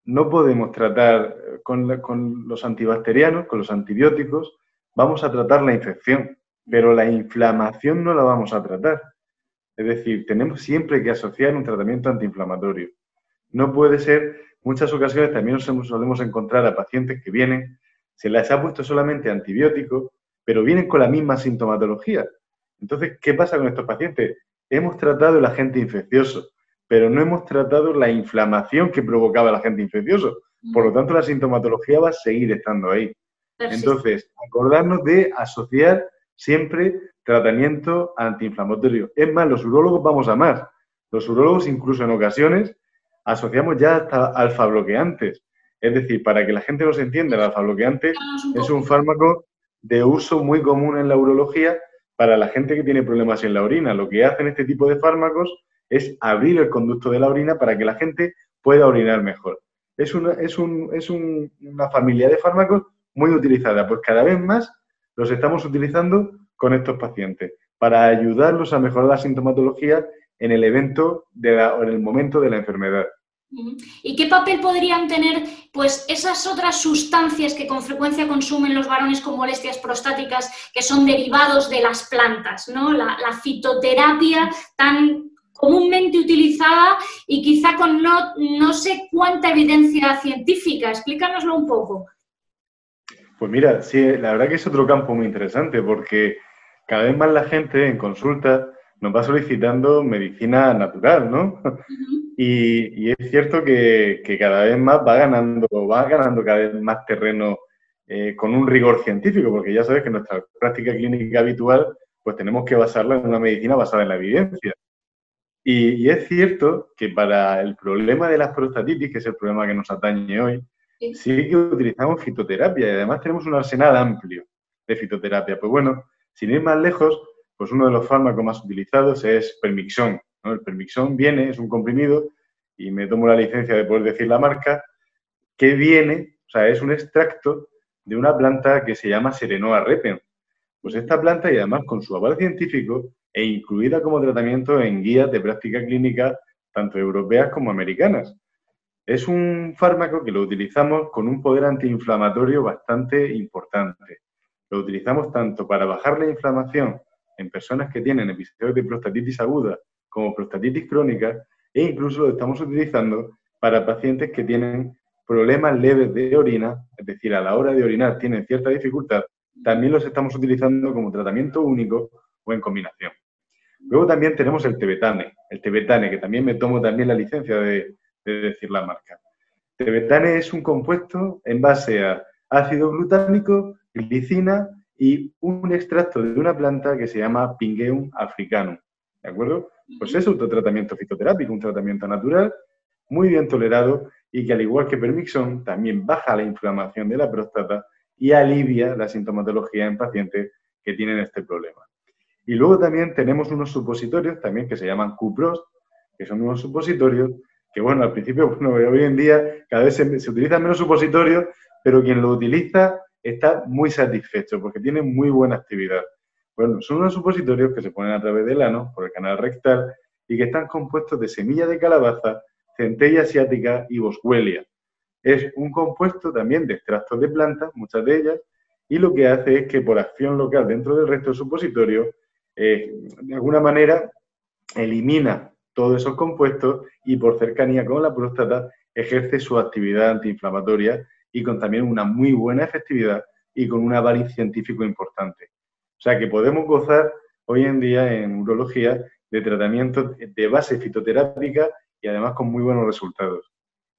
no podemos tratar con, con, los antibacterianos, con los antibióticos, vamos a tratar la infección, pero la inflamación no la vamos a tratar. Es decir, tenemos siempre que asociar un tratamiento antiinflamatorio. No puede ser muchas ocasiones también nos solemos encontrar a pacientes que vienen, se les ha puesto solamente antibiótico, pero vienen con la misma sintomatología. Entonces, ¿qué pasa con estos pacientes? Hemos tratado el agente infeccioso, pero no hemos tratado la inflamación que provocaba el agente infeccioso. Por lo tanto, la sintomatología va a seguir estando ahí. Entonces, acordarnos de asociar siempre tratamiento antiinflamatorio. Es más, los urólogos vamos a más. Los urólogos incluso en ocasiones asociamos ya hasta alfa-bloqueantes. Es decir, para que la gente nos entienda, el alfa-bloqueante es un fármaco de uso muy común en la urología para la gente que tiene problemas en la orina. Lo que hacen este tipo de fármacos es abrir el conducto de la orina para que la gente pueda orinar mejor. Es una, es, un, es una familia de fármacos muy utilizada, pues cada vez más los estamos utilizando con estos pacientes para ayudarlos a mejorar la sintomatología en el evento de o en el momento de la enfermedad. ¿Y qué papel podrían tener pues, esas otras sustancias que con frecuencia consumen los varones con molestias prostáticas, que son derivados de las plantas, ¿no? la, fitoterapia tan comúnmente utilizada y quizá con no, no sé cuánta evidencia científica? Explícanoslo un poco. Pues mira, sí, la verdad que es otro campo muy interesante porque cada vez más la gente en consulta nos va solicitando medicina natural, ¿no? y, es cierto que, cada vez más va ganando, va ganando cada vez más terreno eh, con un rigor científico, porque ya sabes que nuestra práctica clínica habitual, pues tenemos que basarla en una medicina basada en la evidencia. Y, es cierto que para el problema de las prostatitis, que es el problema que nos atañe hoy, sí que utilizamos fitoterapia y además tenemos un arsenal amplio de fitoterapia. Pues bueno, sin ir más lejos, pues uno de los fármacos más utilizados es Permixón. El Permixón viene, es un comprimido, y me tomo la licencia de poder decir la marca, que viene, o sea, es un extracto de una planta que se llama Serenoa repen. Pues esta planta, y además con su aval científico, e incluida como tratamiento en guías de práctica clínica tanto europeas como americanas. Es un fármaco que lo utilizamos con un poder antiinflamatorio bastante importante. Lo utilizamos tanto para bajar la inflamación en personas que tienen episodios de prostatitis aguda como prostatitis crónica e incluso lo estamos utilizando para pacientes que tienen problemas leves de orina, es decir, a la hora de orinar tienen cierta dificultad, también los estamos utilizando como tratamiento único o en combinación. Luego también tenemos el tebetane, el tebetane, que también me tomo también la licencia de, de decir la marca. Tebetane es un compuesto en base a ácido glutámico, glicina y un extracto de una planta que se llama Pingeum africanum. ¿De acuerdo? Pues es un tratamiento fitoterápico, un tratamiento natural, muy bien tolerado y que al igual que Permixon también baja la inflamación de la próstata y alivia la sintomatología en pacientes que tienen este problema. Y luego también tenemos unos supositorios también que se llaman Cupros, que son unos supositorios que, bueno, al principio, bueno, hoy en día cada vez se, se utilizan menos supositorios, pero quien lo utiliza está muy satisfecho porque tiene muy buena actividad. Bueno, son unos supositorios que se ponen a través del ano, por el canal rectal, y que están compuestos de semilla de calabaza, centella asiática y boswellia. Es un compuesto también de extractos de plantas, muchas de ellas, y lo que hace es que por acción local dentro del resto del supositorio, eh, de alguna manera elimina todos esos compuestos y por cercanía con la próstata ejerce su actividad antiinflamatoria y con también una muy buena efectividad y con un aval científico importante. O sea que podemos gozar hoy en día en urología de tratamientos de base fitoterápica y además con muy buenos resultados.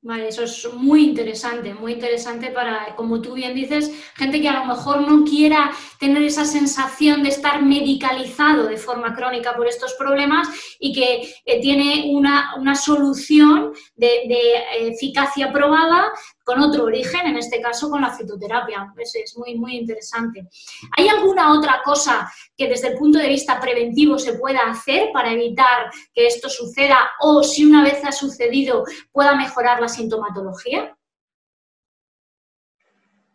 Vale, eso es muy interesante, muy interesante para, como tú bien dices, gente que a lo mejor no quiera tener esa sensación de estar medicalizado de forma crónica por estos problemas y que eh, tiene una, una solución de, eh, eficacia probada con otro origen, en este caso con la fitoterapia. Es, muy, muy interesante. ¿Hay alguna otra cosa que desde el punto de vista preventivo se pueda hacer para evitar que esto suceda o si una vez ha sucedido pueda mejorar la sintomatología?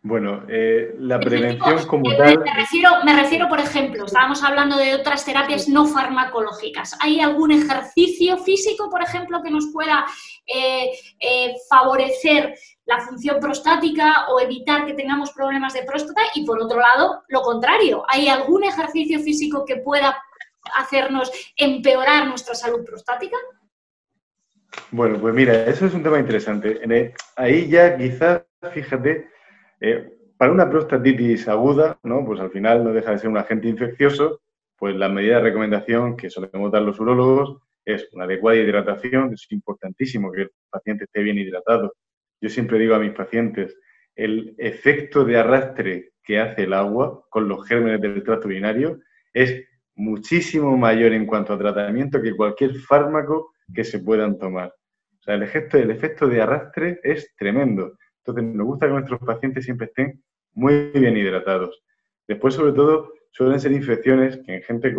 Bueno, eh, la prevención como tal... Me refiero, me refiero, por ejemplo, estábamos hablando de otras terapias no farmacológicas. ¿Hay algún ejercicio físico, por ejemplo, que nos pueda eh, eh, favorecer la función prostática o evitar que tengamos problemas de próstata? Y por otro lado, lo contrario, ¿hay algún ejercicio físico que pueda hacernos empeorar nuestra salud prostática? Bueno, pues mira, eso es un tema interesante. Ahí ya quizás, fíjate, eh, para una prostatitis aguda, ¿no? pues al final no deja de ser un agente infeccioso, pues la medida de recomendación que solemos dar los urólogos es una adecuada hidratación. Es importantísimo que el paciente esté bien hidratado. Yo siempre digo a mis pacientes, el efecto de arrastre que hace el agua con los gérmenes del tracto urinario es muchísimo mayor en cuanto a tratamiento que cualquier fármaco que se puedan tomar. O sea, el efecto, el efecto de arrastre es tremendo. Entonces, nos gusta que nuestros pacientes siempre estén muy bien hidratados. Después, sobre todo, suelen ser infecciones que en gente,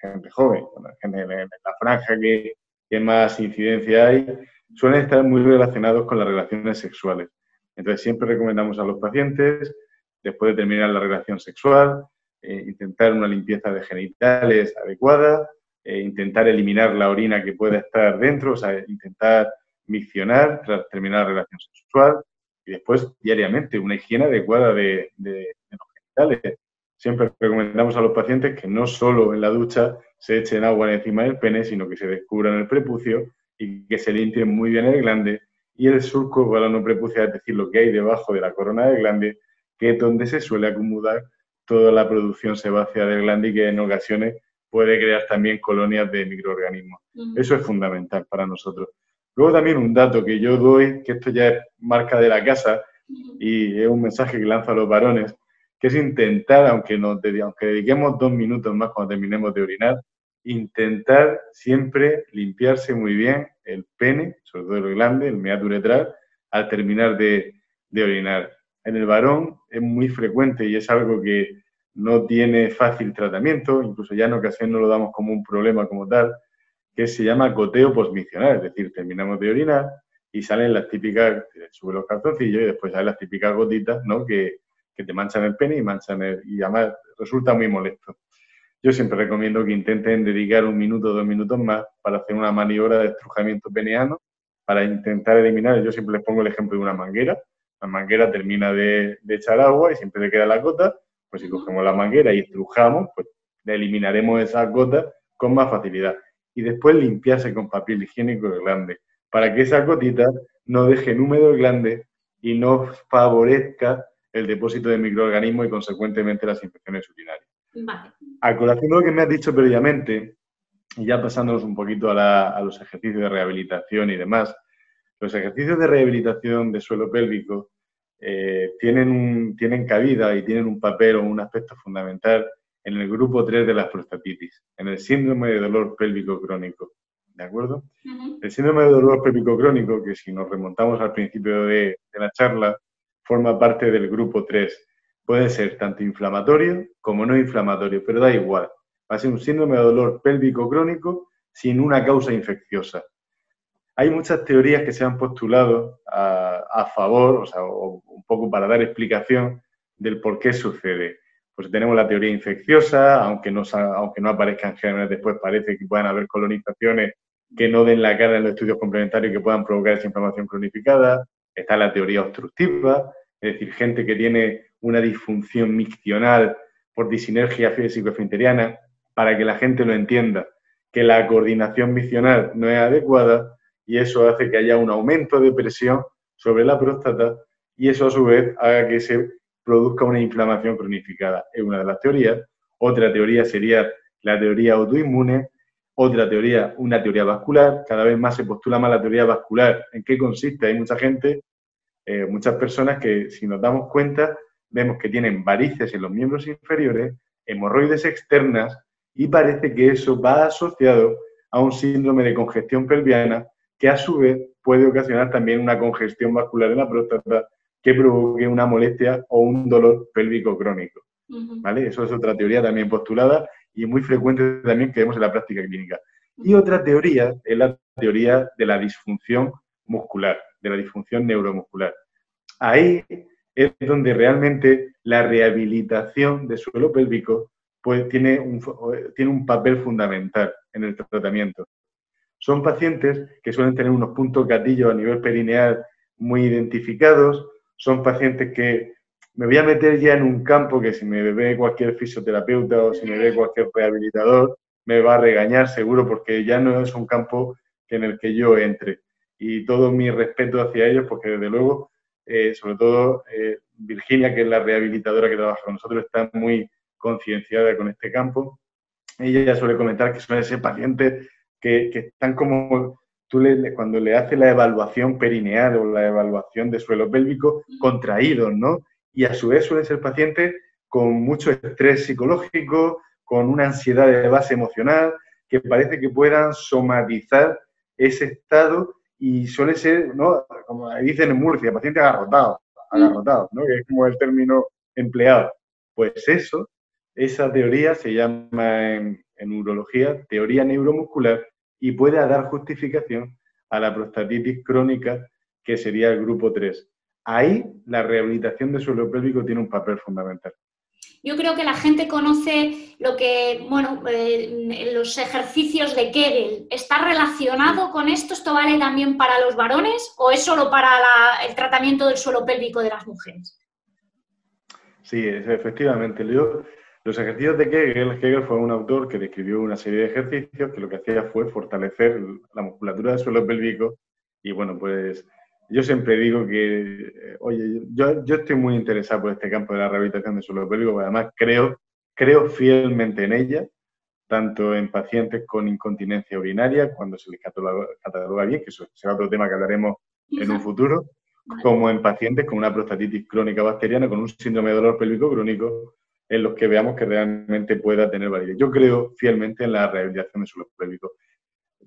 gente joven, en la franja que, más incidencia hay, suelen estar muy relacionados con las relaciones sexuales. Entonces, siempre recomendamos a los pacientes, después de terminar la relación sexual, eh, intentar una limpieza de genitales adecuada, eh, intentar eliminar la orina que pueda estar dentro, o sea, intentar miccionar tras terminar la relación sexual y después diariamente una higiene adecuada de, de los genitales. Siempre recomendamos a los pacientes que no solo en la ducha se echen agua encima del pene, sino que se descubran el prepucio y que se limpien muy bien el glande y el surco no prepucio, es decir, lo que hay debajo de la corona del glande, que es donde se suele acumular toda la producción sebácea del glande y que en ocasiones puede crear también colonias de microorganismos. Eso es fundamental para nosotros. Luego también un dato que yo doy, que esto ya es marca de la casa y es un mensaje que lanzo a los varones, que es intentar, aunque, nos, aunque dediquemos dos minutos más cuando terminemos de orinar, intentar siempre limpiarse muy bien el pene, sobre todo el glande, el meato uretral, al terminar de, de orinar. En el varón es muy frecuente y es algo que no tiene fácil tratamiento, incluso ya en ocasiones no lo damos como un problema como tal, que se llama goteo posmicional, es decir, terminamos de orinar y salen las típicas, sube los calzoncillos y después salen las típicas gotitas, ¿no? Que, que te manchan el pene y manchan el, y además resulta muy molesto. Yo siempre recomiendo que intenten dedicar un minuto dos minutos más para hacer una maniobra de estrujamiento peneano, para intentar eliminar, yo siempre les pongo el ejemplo de una manguera, la manguera termina de, echar agua y siempre le queda la gota, pues si cogemos la manguera y estrujamos, pues eliminaremos esa gota con más facilidad. Y después limpiarse con papel higiénico el glande, para que esas gotitas no dejen húmedo el glande y no favorezca el depósito de microorganismos y consecuentemente las infecciones urinarias. Vale. A colación de lo que me has dicho previamente, y ya pasándonos un poquito a, los ejercicios de rehabilitación y demás, los ejercicios de rehabilitación de suelo pélvico eh, tienen, tienen cabida y tienen un papel o un aspecto fundamental en el grupo 3 de las prostatitis, en el síndrome de dolor pélvico crónico. ¿De acuerdo? El síndrome de dolor pélvico crónico, que si nos remontamos al principio de, de la charla, forma parte del grupo 3. Puede ser tanto inflamatorio como no inflamatorio, pero da igual. Va a ser un síndrome de dolor pélvico crónico sin una causa infecciosa. Hay muchas teorías que se han postulado a, favor, o sea, un poco para dar explicación del por qué sucede. Pues tenemos la teoría infecciosa, aunque no, aunque no aparezcan gérmenes después, parece que puedan haber colonizaciones que no den la cara en los estudios complementarios que puedan provocar esa inflamación cronificada. Está la teoría obstructiva, es decir, gente que tiene una disfunción miccional por disinergia físico-esfinteriana, para que la gente lo entienda, que la coordinación miccional no es adecuada y eso hace que haya un aumento de presión sobre la próstata y eso a su vez haga que se produzca una inflamación cronificada. Es una de las teorías. Otra teoría sería la teoría autoinmune, otra teoría, una teoría vascular. Cada vez más se postula más la teoría vascular. ¿En qué consiste? Hay mucha gente eh, muchas personas que si nos damos cuenta vemos que tienen varices en los miembros inferiores, hemorroides externas y parece que eso va asociado a un síndrome de congestión pelviana que a su vez puede ocasionar también una congestión vascular en la próstata que provoque una molestia o un dolor pélvico crónico. ¿Vale? Eso es otra teoría también postulada y muy frecuente también que vemos en la práctica clínica. Y otra teoría es la teoría de la disfunción muscular de la disfunción neuromuscular. Ahí es donde realmente la rehabilitación de suelo pélvico pues, tiene, un, tiene un papel fundamental en el tratamiento. Son pacientes que suelen tener unos puntos gatillos a nivel perineal muy identificados, son pacientes que me voy a meter ya en un campo que si me ve cualquier fisioterapeuta o si me ve cualquier rehabilitador, me va a regañar seguro porque ya no es un campo en el que yo entre y todo mi respeto hacia ellos, porque desde luego, eh, sobre todo eh, Virginia, que es la rehabilitadora que trabaja con nosotros, está muy concienciada con este campo. Ella suele comentar que son ese pacientes que, que están como, tú le, cuando le haces la evaluación perineal o la evaluación de suelo pélvico, contraídos, ¿no? Y a su vez suelen ser pacientes con mucho estrés psicológico, con una ansiedad de base emocional, que parece que puedan somatizar ese estado y suele ser, ¿no? como dicen en Murcia, paciente agarrotado, agarrotado, ¿no? que es como el término empleado. Pues eso, esa teoría se llama en, en urología teoría neuromuscular y puede dar justificación a la prostatitis crónica, que sería el grupo 3. Ahí la rehabilitación del suelo pélvico tiene un papel fundamental. Yo creo que la gente conoce lo que, bueno, eh, los ejercicios de Kegel. ¿Está relacionado con esto? ¿Esto vale también para los varones o es solo para el tratamiento del suelo pélvico de las mujeres? Sí, efectivamente. Los ejercicios de Kegel, Kegel fue un autor que describió una serie de ejercicios que lo que hacía fue fortalecer la musculatura del suelo pélvico y, bueno, pues yo siempre digo que, eh, oye, yo, yo, estoy muy interesado por este campo de la rehabilitación del suelo pélvico, además creo, creo fielmente en ella, tanto en pacientes con incontinencia urinaria, cuando se les cataloga, bien, que eso será otro tema que hablaremos en un futuro, como en pacientes con una prostatitis crónica bacteriana, con un síndrome de dolor pélvico crónico, en los que veamos que realmente pueda tener validez. Yo creo fielmente en la rehabilitación del suelo pélvico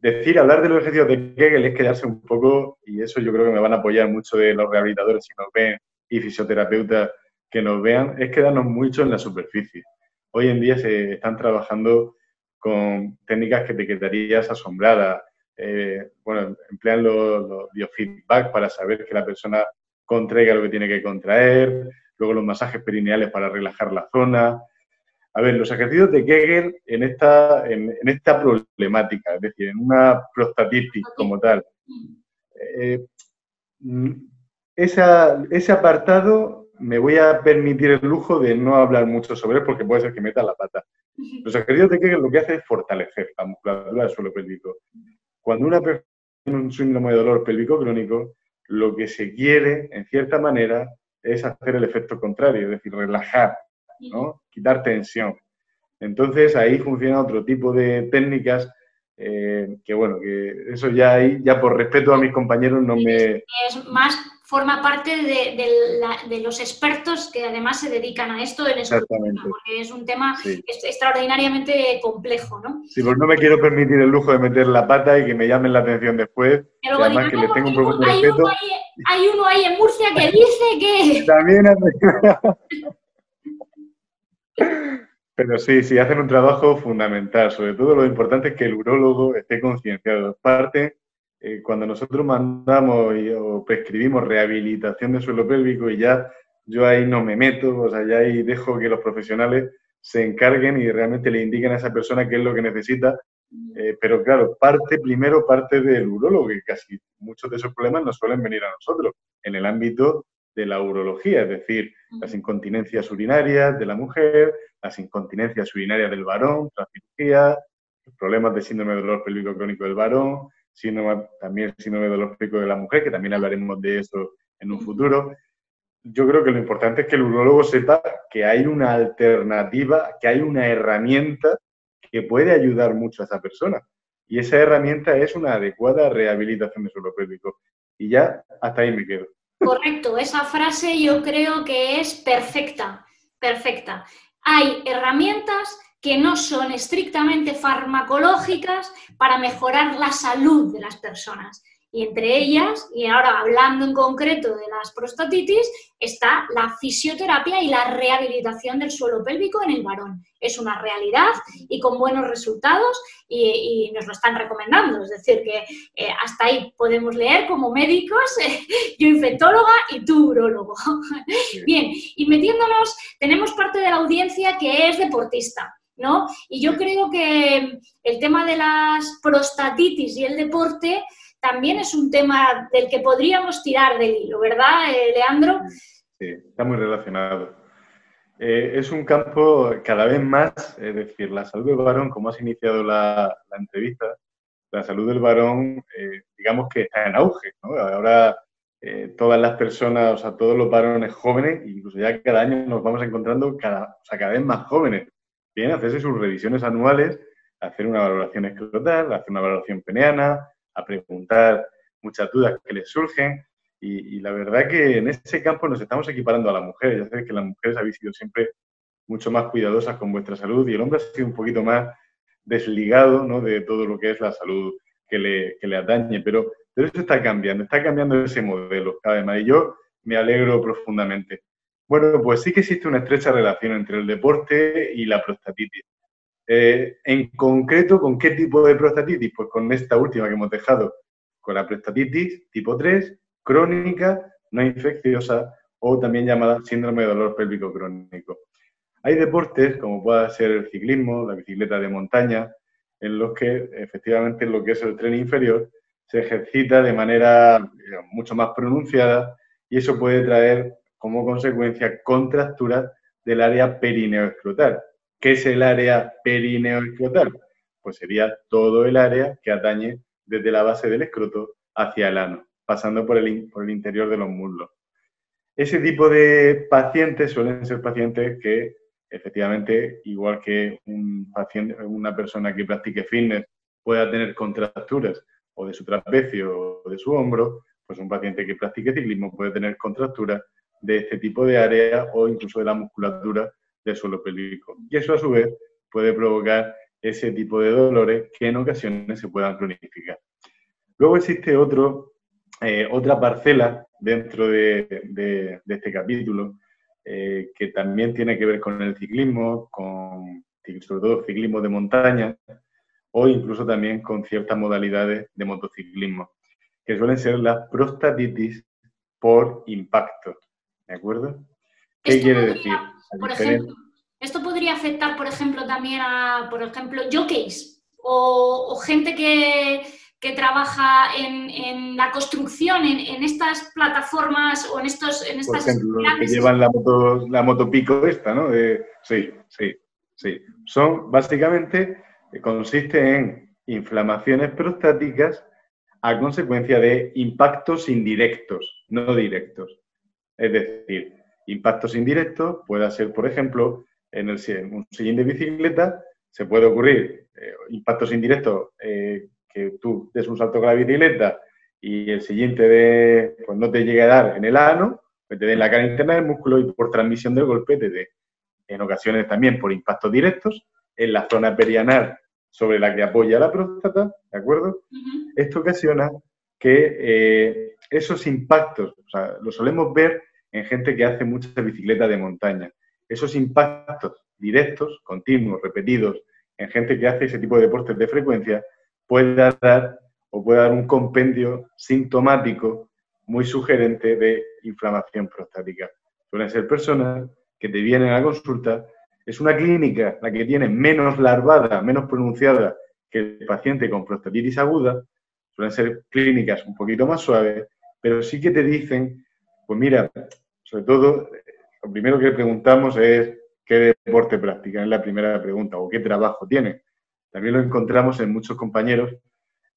decir, hablar de los ejercicios de Kegel es quedarse un poco, y eso yo creo que me van a apoyar mucho de los rehabilitadores si nos ven y fisioterapeutas que nos vean, es quedarnos mucho en la superficie. Hoy en día se están trabajando con técnicas que te quedarías asombrada. Eh, bueno, emplean los, los, biofeedback para saber que la persona contraiga lo que tiene que contraer, luego los masajes perineales para relajar la zona, a ver, los ejercicios de Kegel en esta, en, esta problemática, es decir, en una prostatitis como tal, eh, mm, ese apartado me voy a permitir el lujo de no hablar mucho sobre él porque puede ser que meta la pata. Los ejercicios de Kegel lo que hace es fortalecer la musculatura del suelo pélvico. Cuando una persona tiene un síndrome de dolor pélvico crónico, lo que se quiere, en cierta manera, es hacer el efecto contrario, es decir, relajar ¿no? Quitar tensión. Entonces ahí funciona otro tipo de técnicas eh, que bueno, que eso ya ahí, ya por respeto a mis compañeros no me... Es más, forma parte de, los expertos que además se dedican a esto en Exactamente. porque es un tema extraordinariamente complejo, ¿no? Sí, pues no me quiero permitir el lujo de meter la pata y que me llamen la atención después. Pero además que les tengo un poco de respeto. hay uno ahí en Murcia que dice que... También Pero sí, sí, hacen un trabajo fundamental. Sobre todo lo importante es que el urólogo esté concienciado. Parte, eh, cuando nosotros mandamos o prescribimos rehabilitación de suelo pélvico y ya yo ahí no me meto, o sea, ya ahí dejo que los profesionales se encarguen y realmente le indiquen a esa persona qué es lo que necesita. Eh, pero claro, parte primero parte del urólogo, que casi muchos de esos problemas nos suelen venir a nosotros en el ámbito de la urología, es decir, las incontinencias urinarias de la mujer, las incontinencias urinarias del varón, la cirugía, los problemas de síndrome de dolor pélvico crónico del varón, síndrome, también síndrome de dolor pélvico de la mujer, que también hablaremos de eso en un futuro. Yo creo que lo importante es que el urólogo sepa que hay una alternativa, que hay una herramienta que puede ayudar mucho a esa persona. Y esa herramienta es una adecuada rehabilitación de suelo pélvico. Y ya hasta ahí me quedo. Correcto, esa frase yo creo que es perfecta, perfecta. Hay herramientas que no son estrictamente farmacológicas para mejorar la salud de las personas. Y entre ellas, y ahora hablando en concreto de las prostatitis, está la fisioterapia y la rehabilitación del suelo pélvico en el varón. Es una realidad y con buenos resultados y, nos lo están recomendando. Es decir, que eh, hasta ahí podemos leer como médicos, yo infectóloga y tú urologo. Bien, y metiéndonos, tenemos parte de la audiencia que es deportista. ¿No? Y yo creo que el tema de las prostatitis y el deporte también es un tema del que podríamos tirar del hilo, ¿verdad, eh, Leandro? Sí, está muy relacionado. Eh, es un campo cada vez más, es decir, la salud del varón, como has iniciado la, entrevista, la salud del varón, eh, digamos que está en auge. ¿no? Ahora todas las personas, o sea, todos los varones jóvenes, incluso ya cada año nos vamos encontrando cada, o sea, cada vez más jóvenes, a hacerse sus revisiones anuales, hacer una valoración escrotal, hacer una valoración peneana, a preguntar muchas dudas que les surgen. Y, la verdad que en ese campo nos estamos equiparando a la mujer. Ya sabéis que las mujeres habéis sido siempre mucho más cuidadosas con vuestra salud y el hombre ha sido un poquito más desligado ¿no? de todo lo que es la salud que le, que le atañe. Pero, pero eso está cambiando, está cambiando ese modelo cada vez más y yo me alegro profundamente. Bueno, pues sí que existe una estrecha relación entre el deporte y la prostatitis. Eh, en concreto, ¿con qué tipo de prostatitis? Pues con esta última que hemos dejado. con la prostatitis tipo 3, crónica, no infecciosa o también llamada síndrome de dolor pélvico crónico. Hay deportes, como pueda ser el ciclismo, la bicicleta de montaña, en los que efectivamente lo que es el tren inferior se ejercita de manera mucho más pronunciada y eso puede traer como consecuencia contracturas del área perineoescrotal. ¿Qué es el área perineoescrotal? Pues sería todo el área que atañe desde la base del escroto hacia el ano, pasando por el, por el interior de los muslos. Ese tipo de pacientes suelen ser pacientes que efectivamente, igual que un paciente, una persona que practique fitness pueda tener contracturas o de su trapecio o de su hombro, pues un paciente que practique ciclismo puede tener contracturas de este tipo de área o incluso de la musculatura del suelo pélvico. Y eso a su vez puede provocar ese tipo de dolores que en ocasiones se puedan cronificar. Luego existe otro, eh, otra parcela dentro de este capítulo eh, que también tiene que ver con el ciclismo, con sobre todo ciclismo de montaña o incluso también con ciertas modalidades de motociclismo, que suelen ser las prostatitis por impacto. ¿De acuerdo? ¿Qué quiere decir? Por ejemplo, esto podría afectar, por ejemplo, también a, por ejemplo, jockeys o gente que, que trabaja en, la construcción, en, estas plataformas o en estos... En estas Por ejemplo, los que llevan la moto, la motopico esta, ¿no? sí, sí, sí. Son, básicamente, eh, consiste en inflamaciones prostáticas a consecuencia de impactos indirectos, no directos. Es decir, impactos indirectos puede ser, por ejemplo, en, el, un sillín de bicicleta, se puede ocurrir eh, impactos indirectos eh, que tú des un salto con la bicicleta y el siguiente de, pues no te llegue a dar en el ano, que te dé en la cara interna del músculo y por transmisión del golpe te dé. En ocasiones también por impactos directos en la zona perianal sobre la que apoya la próstata, ¿de acuerdo? Esto ocasiona que eh, esos impactos, o sea, lo solemos ver en gente que hace mucha bicicleta de montaña. Esos impactos directos, continuos, repetidos, en gente que hace ese tipo de deportes de frecuencia, pueda dar o puede dar un compendio sintomático muy sugerente de inflamación prostática. Suelen ser personas que te vienen a consulta. Es una clínica la que tiene menos larvada, menos pronunciada que el paciente con prostatitis aguda. Suelen ser clínicas un poquito más suaves, pero sí que te dicen, pues mira, sobre todo, lo primero que preguntamos es qué deporte practica, es la primera pregunta, o qué trabajo tiene. También lo encontramos en muchos compañeros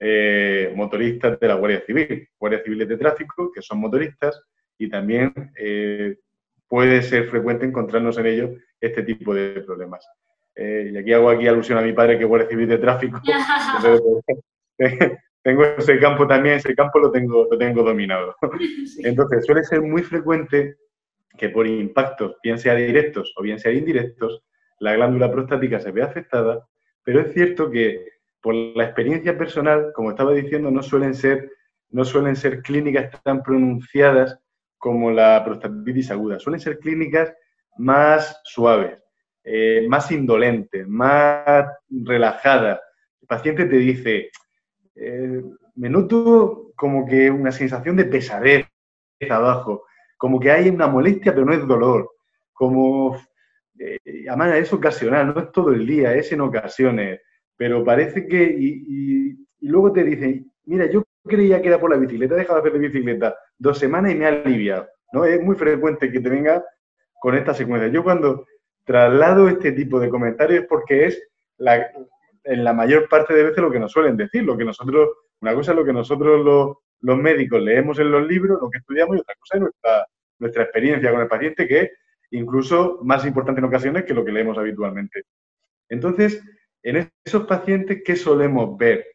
eh, motoristas de la Guardia Civil, Guardia Civiles de Tráfico, que son motoristas, y también eh, puede ser frecuente encontrarnos en ellos este tipo de problemas. Eh, y aquí hago aquí alusión a mi padre, que es Guardia Civil de Tráfico. tengo ese campo también, ese campo lo tengo, lo tengo dominado. Entonces, suele ser muy frecuente que por impactos, bien sea directos o bien sea indirectos, la glándula prostática se ve afectada pero es cierto que por la experiencia personal, como estaba diciendo, no suelen ser, no suelen ser clínicas tan pronunciadas como la prostatitis aguda. Suelen ser clínicas más suaves, eh, más indolentes, más relajadas. El paciente te dice, eh, me noto como que una sensación de pesadez abajo, como que hay una molestia pero no es dolor, como eh, además es ocasional, no es todo el día, es en ocasiones, pero parece que, y, luego te dicen, mira, yo creía que era por la bicicleta, he dejado de hacer de bicicleta dos semanas y me ha aliviado, ¿no? Es muy frecuente que te venga con esta secuencia. Yo cuando traslado este tipo de comentarios es porque es la, en la mayor parte de veces lo que nos suelen decir, lo que nosotros, una cosa es lo que nosotros los, los médicos leemos en los libros, lo que estudiamos, y otra cosa es nuestra, nuestra experiencia con el paciente, que es incluso más importante en ocasiones que lo que leemos habitualmente. Entonces, en esos pacientes, ¿qué solemos ver?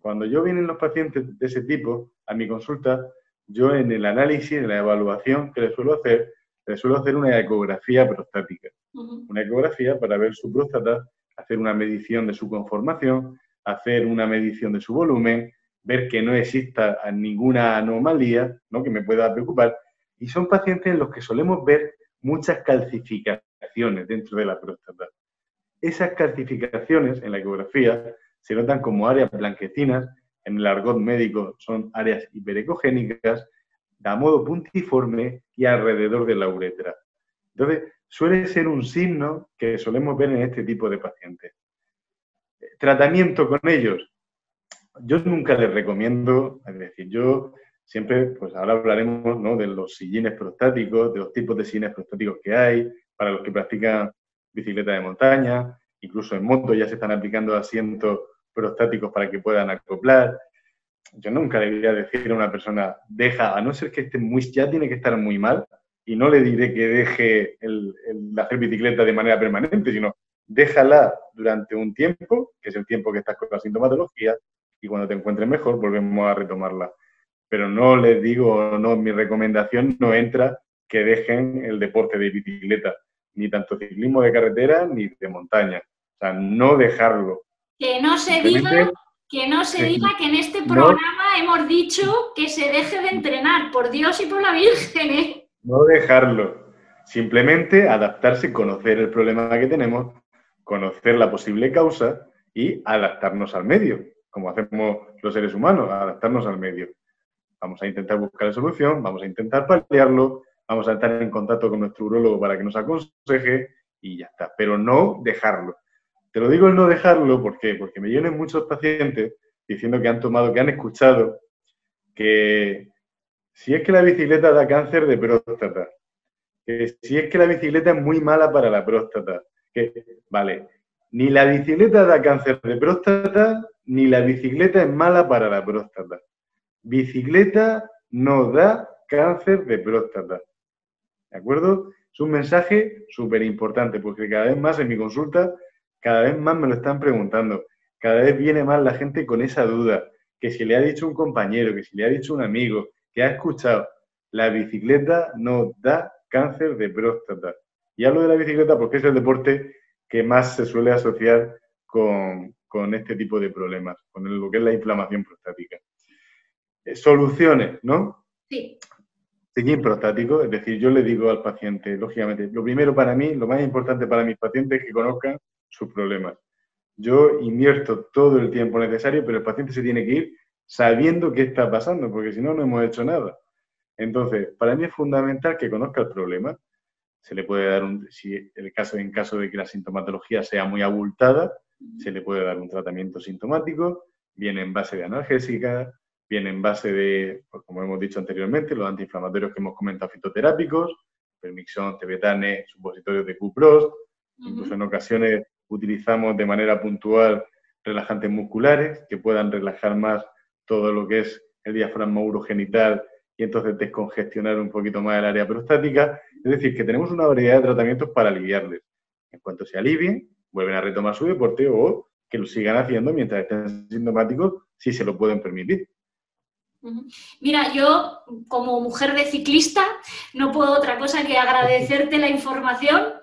Cuando yo vienen los pacientes de ese tipo a mi consulta, yo en el análisis, en la evaluación que les suelo hacer, les suelo hacer una ecografía prostática. Una ecografía para ver su próstata, hacer una medición de su conformación, hacer una medición de su volumen, ver que no exista ninguna anomalía ¿no? que me pueda preocupar. Y son pacientes en los que solemos ver muchas calcificaciones dentro de la próstata. Esas calcificaciones en la ecografía se notan como áreas blanquecinas en el argot médico son áreas hiperecogénicas, a modo puntiforme y alrededor de la uretra. Entonces, suele ser un signo que solemos ver en este tipo de pacientes. Tratamiento con ellos. Yo nunca les recomiendo, es decir, yo siempre, pues ahora hablaremos de los sillines prostáticos, de los tipos de sillines prostáticos que hay, para los que practican bicicleta de montaña, incluso en moto ya se están aplicando asientos prostáticos para que puedan acoplar. Yo nunca le voy a decir a una persona, deja, a no ser que esté muy, ya tiene que estar muy mal, y no le diré que deje el, hacer bicicleta de manera permanente, sino déjala durante un tiempo, que es el tiempo que estás con la sintomatología, y cuando te encuentres mejor volvemos a retomarla. Pero no les digo, no, mi recomendación no entra que dejen el deporte de bicicleta, ni tanto ciclismo de carretera ni de montaña. O sea, no dejarlo. Que no se diga que no se diga que en este programa hemos dicho que se deje de entrenar, por Dios y por la Virgen. ¿eh? No dejarlo. Simplemente adaptarse, conocer el problema que tenemos, conocer la posible causa y adaptarnos al medio, como hacemos los seres humanos, adaptarnos al medio. Vamos a intentar buscar la solución, vamos a intentar paliarlo, vamos a estar en contacto con nuestro urologo para que nos aconseje y ya está. Pero no dejarlo. Te lo digo el no dejarlo ¿por porque me vienen muchos pacientes diciendo que han tomado, que han escuchado que si es que la bicicleta da cáncer de próstata, que si es que la bicicleta es muy mala para la próstata, que, vale, ni la bicicleta da cáncer de próstata, ni la bicicleta es mala para la próstata. Bicicleta no da cáncer de próstata. ¿De acuerdo? Es un mensaje súper importante, porque cada vez más en mi consulta, cada vez más me lo están preguntando. Cada vez viene más la gente con esa duda, que si le ha dicho un compañero, que si le ha dicho un amigo, que ha escuchado, la bicicleta no da cáncer de próstata. Y hablo de la bicicleta porque es el deporte que más se suele asociar con, este tipo de problemas, con lo que es la inflamación prostática. Eh, soluciones, ¿no? Sí. Seguir prostático, es decir, yo le digo al paciente, lógicamente, lo primero para mí, lo más importante para mis pacientes es que conozcan sus problemas. Yo invierto todo el tiempo necesario, pero el paciente se tiene que ir sabiendo qué está pasando, porque si no, no hemos hecho nada. Entonces, para mí es fundamental que conozca el problema. Se le puede dar un, si el caso, en caso de que la sintomatología sea muy abultada, se le puede dar un tratamiento sintomático, viene en base de analgésica, viene en base de, pues, como hemos dicho anteriormente, los antiinflamatorios que hemos comentado fitoterápicos, permixón, tebetane, supositorios de Cupros, incluso en ocasiones utilizamos de manera puntual relajantes musculares que puedan relajar más todo lo que es el diafragma urogenital y entonces descongestionar un poquito más el área prostática. Es decir, que tenemos una variedad de tratamientos para aliviarles. En cuanto se alivien, vuelven a retomar su deporte o que lo sigan haciendo mientras estén sintomáticos, si se lo pueden permitir. Mira, yo como mujer de ciclista no puedo otra cosa que agradecerte la información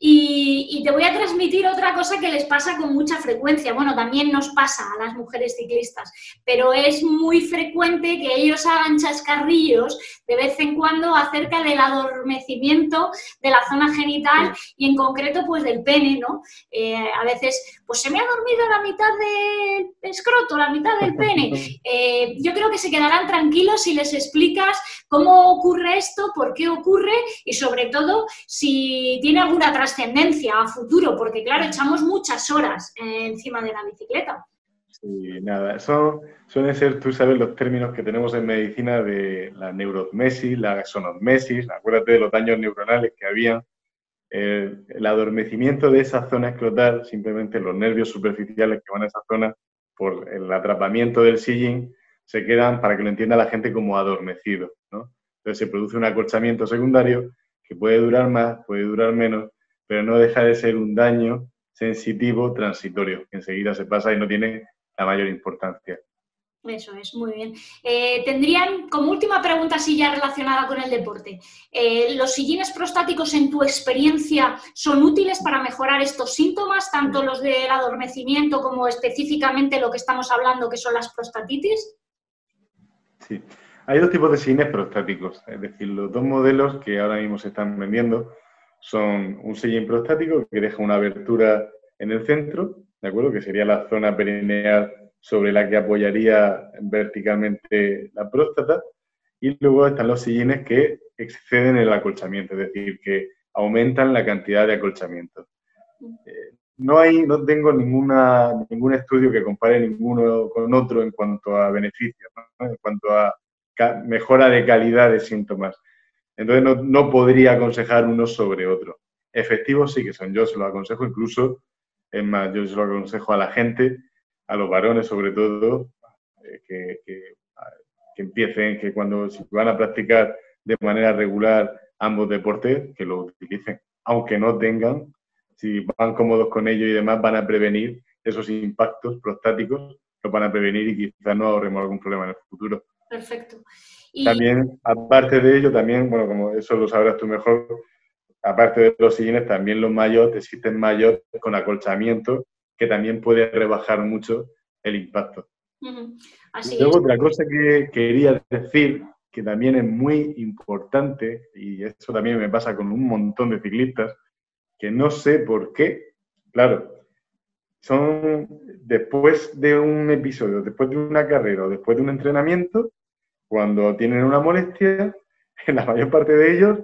y, te voy a transmitir otra cosa que les pasa con mucha frecuencia. Bueno, también nos pasa a las mujeres ciclistas, pero es muy frecuente que ellos hagan chascarrillos de vez en cuando acerca del adormecimiento de la zona genital y en concreto pues del pene, ¿no? Eh, a veces, pues se me ha dormido la mitad del escroto, la mitad del pene. Eh, yo creo que se quedarán tranquilos si les explicas cómo ocurre esto, por qué ocurre y sobre todo si tiene alguna trascendencia a futuro, porque claro, echamos muchas horas encima de la bicicleta. Sí, nada, eso suelen ser, tú sabes, los términos que tenemos en medicina de la neurosmesis, la sonosmesis, acuérdate de los daños neuronales que había, el, adormecimiento de esa zona escrotal, simplemente los nervios superficiales que van a esa zona, por el atrapamiento del sillín, se quedan, para que lo entienda la gente, como adormecidos, ¿no? Entonces se produce un acolchamiento secundario que puede durar más, puede durar menos, pero no deja de ser un daño sensitivo transitorio, que enseguida se pasa y no tiene la mayor importancia. Eso es, muy bien. Eh, tendrían, como última pregunta, así ya relacionada con el deporte, eh, ¿los sillines prostáticos en tu experiencia son útiles para mejorar estos síntomas, tanto los del adormecimiento como específicamente lo que estamos hablando, que son las prostatitis? Sí, hay dos tipos de sillines prostáticos, es decir, los dos modelos que ahora mismo se están vendiendo son un sillín prostático que deja una abertura en el centro, ¿de acuerdo? Que sería la zona perineal sobre la que apoyaría verticalmente la próstata. Y luego están los sillines que exceden el acolchamiento, es decir, que aumentan la cantidad de acolchamiento. Eh, no, hay, no tengo ninguna, ningún estudio que compare ninguno con otro en cuanto a beneficios, en cuanto a mejora de calidad de síntomas. Entonces no, no, podría aconsejar uno sobre otro. Efectivos sí que son, yo se los aconsejo incluso, es más, yo se lo aconsejo a la gente, a los varones sobre todo, eh, que, que, empiecen, que cuando si van a practicar de manera regular ambos deportes, que lo utilicen, aunque no tengan, si van cómodos con ello y demás, van a prevenir esos impactos prostáticos, lo van a prevenir y quizás no ahorremos algún problema en el futuro. Perfecto. También, aparte de ello, también, bueno, como eso lo sabrás tú mejor, aparte de los sillines, también los mayores, existen mayores con acolchamiento, que también puede rebajar mucho el impacto. Luego, otra cosa que quería decir, que también es muy importante, y eso también me pasa con un montón de ciclistas, que no sé por qué, claro, son después de un episodio, después de una carrera o después de un entrenamiento, cuando tienen una molestia, en la mayor parte de ellos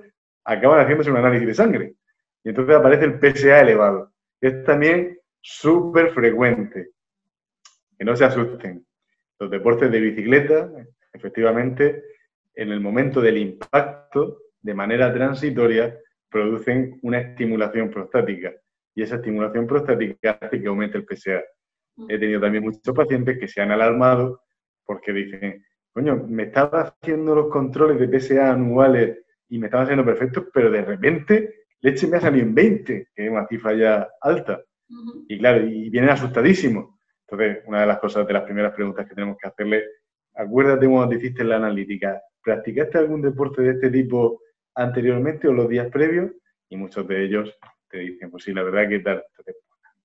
acaban haciéndose un análisis de sangre. Y entonces aparece el PSA elevado. Es también súper frecuente. Que no se asusten. Los deportes de bicicleta, efectivamente, en el momento del impacto, de manera transitoria, producen una estimulación prostática. Y esa estimulación prostática hace que aumente el PSA. He tenido también muchos pacientes que se han alarmado porque dicen, coño, me estaba haciendo los controles de PSA anuales y me estaban haciendo perfectos, pero de repente leche me ha salido en 20, que es una cifra ya alta. Y claro, y vienen asustadísimos. Entonces, una de las cosas, de las primeras preguntas que tenemos que hacerle, acuérdate cuando te hiciste la analítica, ¿practicaste algún deporte de este tipo anteriormente o los días previos? Y muchos de ellos te dicen, pues sí, la verdad que tal.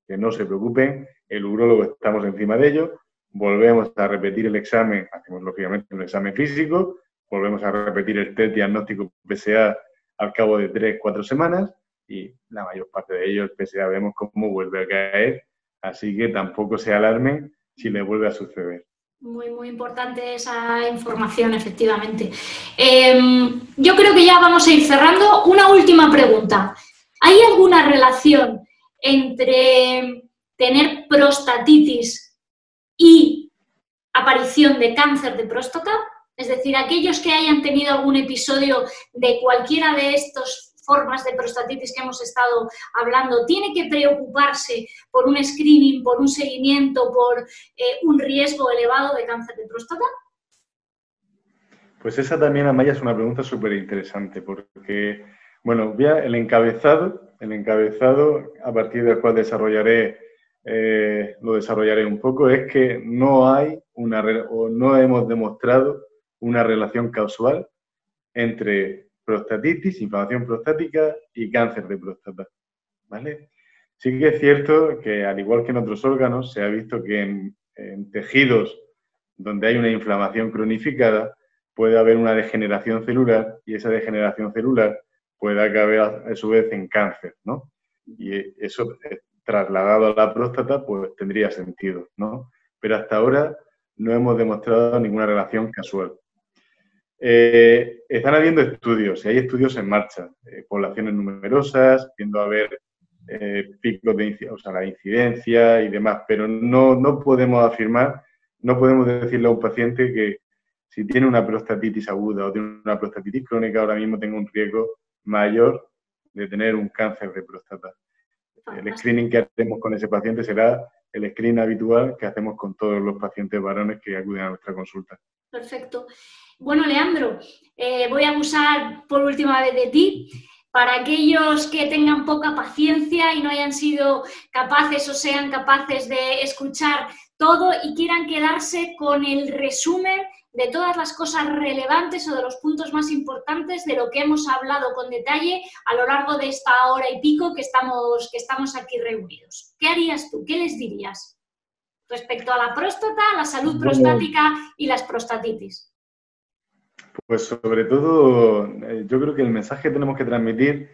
que no se preocupen, el urólogo estamos encima de ellos, volvemos a repetir el examen, hacemos lógicamente un examen físico, volvemos a repetir el test diagnóstico PSA al cabo de tres, cuatro semanas y la mayor parte de ellos, el PSA, vemos cómo vuelve a caer, así que tampoco se alarmen si le vuelve a suceder. Muy, muy importante esa información, efectivamente. Em, yo creo que ya vamos a ir cerrando. Una última pregunta. ¿Hay alguna relación entre tener prostatitis y aparición de cáncer de próstata? Es decir, aquellos que hayan tenido algún episodio de cualquiera de estas formas de prostatitis que hemos estado hablando, tiene que preocuparse por un screening, por un seguimiento, por eh, un riesgo elevado de cáncer de próstata? Pues esa también, Amaya, es una pregunta súper interesante, porque, bueno, el encabezado, el encabezado a partir del cual desarrollaré, eh, lo desarrollaré un poco, es que no hay una, o no hemos demostrado una relación causal entre prostatitis, inflamación prostática y cáncer de próstata. ¿Vale? Sí que es cierto que, al igual que en otros órganos, se ha visto que en, tejidos donde hay una inflamación cronificada puede haber una degeneración celular y esa degeneración celular puede acabar a su vez en cáncer, ¿no? Y eso trasladado a la próstata pues tendría sentido, ¿no? Pero hasta ahora no hemos demostrado ninguna relación casual. Eh, están habiendo estudios, y hay estudios en marcha, eh, poblaciones numerosas, viendo a ver eh, picos de o sea, la incidencia y demás, pero no, no podemos afirmar, no podemos decirle a un paciente que si tiene una prostatitis aguda o tiene una prostatitis crónica, ahora mismo tenga un riesgo mayor de tener un cáncer de próstata. El screening que hacemos con ese paciente será el screening habitual que hacemos con todos los pacientes varones que acuden a nuestra consulta. Perfecto. Bueno, Leandro, eh, voy a abusar por última vez de ti. Para aquellos que tengan poca paciencia y no hayan sido capaces o sean capaces de escuchar todo y quieran quedarse con el resumen de todas las cosas relevantes o de los puntos más importantes de lo que hemos hablado con detalle a lo largo de esta hora y pico que estamos, que estamos aquí reunidos. ¿Qué harías tú? ¿Qué les dirías respecto a la próstata, la salud prostática y las prostatitis? Pues sobre todo, eh, yo creo que el mensaje que tenemos que transmitir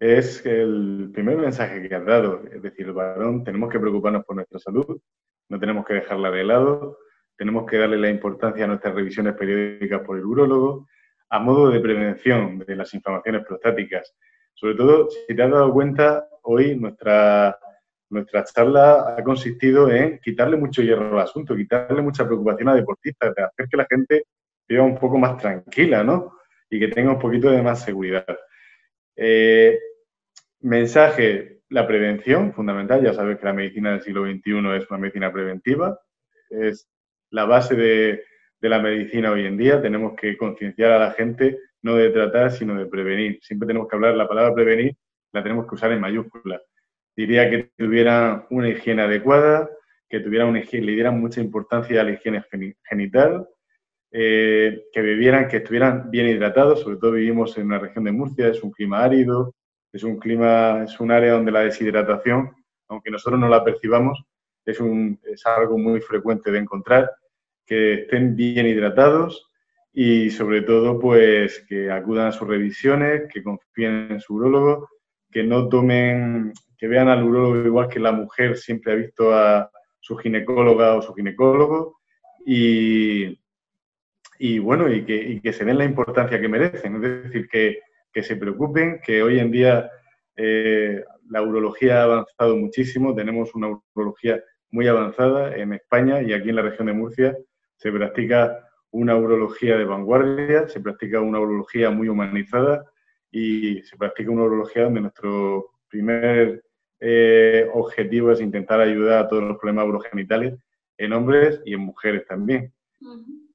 es el primer mensaje que has dado, es decir, el varón, tenemos que preocuparnos por nuestra salud, no tenemos que dejarla de lado, tenemos que darle la importancia a nuestras revisiones periódicas por el urólogo, a modo de prevención de las inflamaciones prostáticas. Sobre todo, si te has dado cuenta, hoy nuestra, nuestra charla ha consistido en quitarle mucho hierro al asunto, quitarle mucha preocupación a deportistas, de hacer que la gente viva un poco más tranquila, ¿no? Y que tenga un poquito de más seguridad. Eh, mensaje, la prevención, fundamental. Ya sabes que la medicina del siglo XXI es una medicina preventiva. Es la base de, de la medicina hoy en día. Tenemos que concienciar a la gente no de tratar, sino de prevenir. Siempre tenemos que hablar, la palabra prevenir la tenemos que usar en mayúsculas. Diría que tuvieran una higiene adecuada, que tuvieran una higiene, le dieran mucha importancia a la higiene genital, eh, que bebieran, que estuvieran bien hidratados, sobre todo vivimos en una región de Murcia, es un clima árido, es un clima, es un área donde la deshidratación, aunque nosotros no la percibamos, es, un, es algo muy frecuente de encontrar, que estén bien hidratados y sobre todo pues que acudan a sus revisiones, que confíen en su urólogo, que no tomen, que vean al urólogo igual que la mujer siempre ha visto a su ginecóloga o su ginecólogo y, y bueno, y que, que, se den la importancia que merecen. Es decir, que, que se preocupen, que hoy en día eh, la urología ha avanzado muchísimo, tenemos una urología muy avanzada en España y aquí en la región de Murcia se practica una urología de vanguardia, se practica una urología muy humanizada y se practica una urología donde nuestro primer eh, objetivo es intentar ayudar a todos los problemas urogenitales en hombres y en mujeres también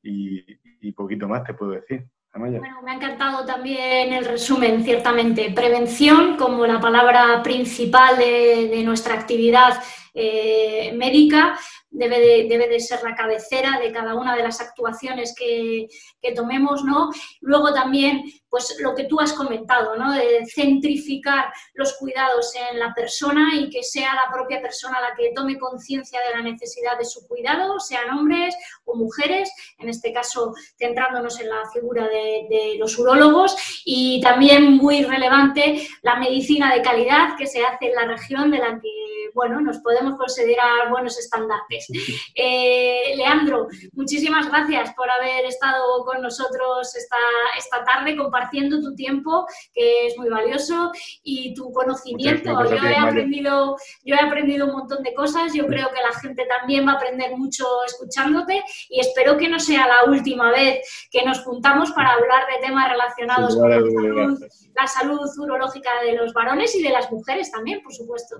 y, poquito más te puedo decir. Bueno, me ha encantado también el resumen, ciertamente. Prevención como la palabra principal de, nuestra actividad eh, médica, debe de, debe de, ser la cabecera de cada una de las actuaciones que, que, tomemos, ¿no? Luego también, pues lo que tú has comentado, ¿no? De centrificar los cuidados en la persona y que sea la propia persona la que tome conciencia de la necesidad de su cuidado, sean hombres o mujeres, en este caso centrándonos en la figura de, de los urólogos y también muy relevante la medicina de calidad que se hace en la región de la que, bueno, nos podemos considerar buenos estandartes. Eh, Leandro, muchísimas gracias por haber estado con nosotros esta, esta tarde compartiendo tu tiempo, que es muy valioso, y tu conocimiento. Yo he, aprendido, yo he aprendido un montón de cosas, yo creo que la gente también va a aprender mucho escuchándote y espero que no sea la última vez que nos juntamos para hablar de temas relacionados con la salud, la salud urológica de los varones y de las mujeres también, por supuesto.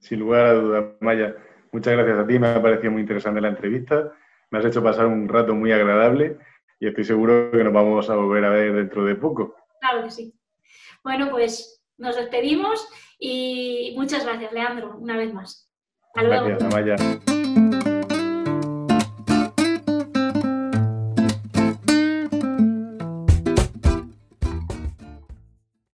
Sin lugar a dudas, Maya. Muchas gracias a ti, me ha parecido muy interesante la entrevista, me has hecho pasar un rato muy agradable y estoy seguro que nos vamos a volver a ver dentro de poco. Claro que sí. Bueno, pues nos despedimos y muchas gracias, Leandro, una vez más. Hasta luego. Gracias, Amaya.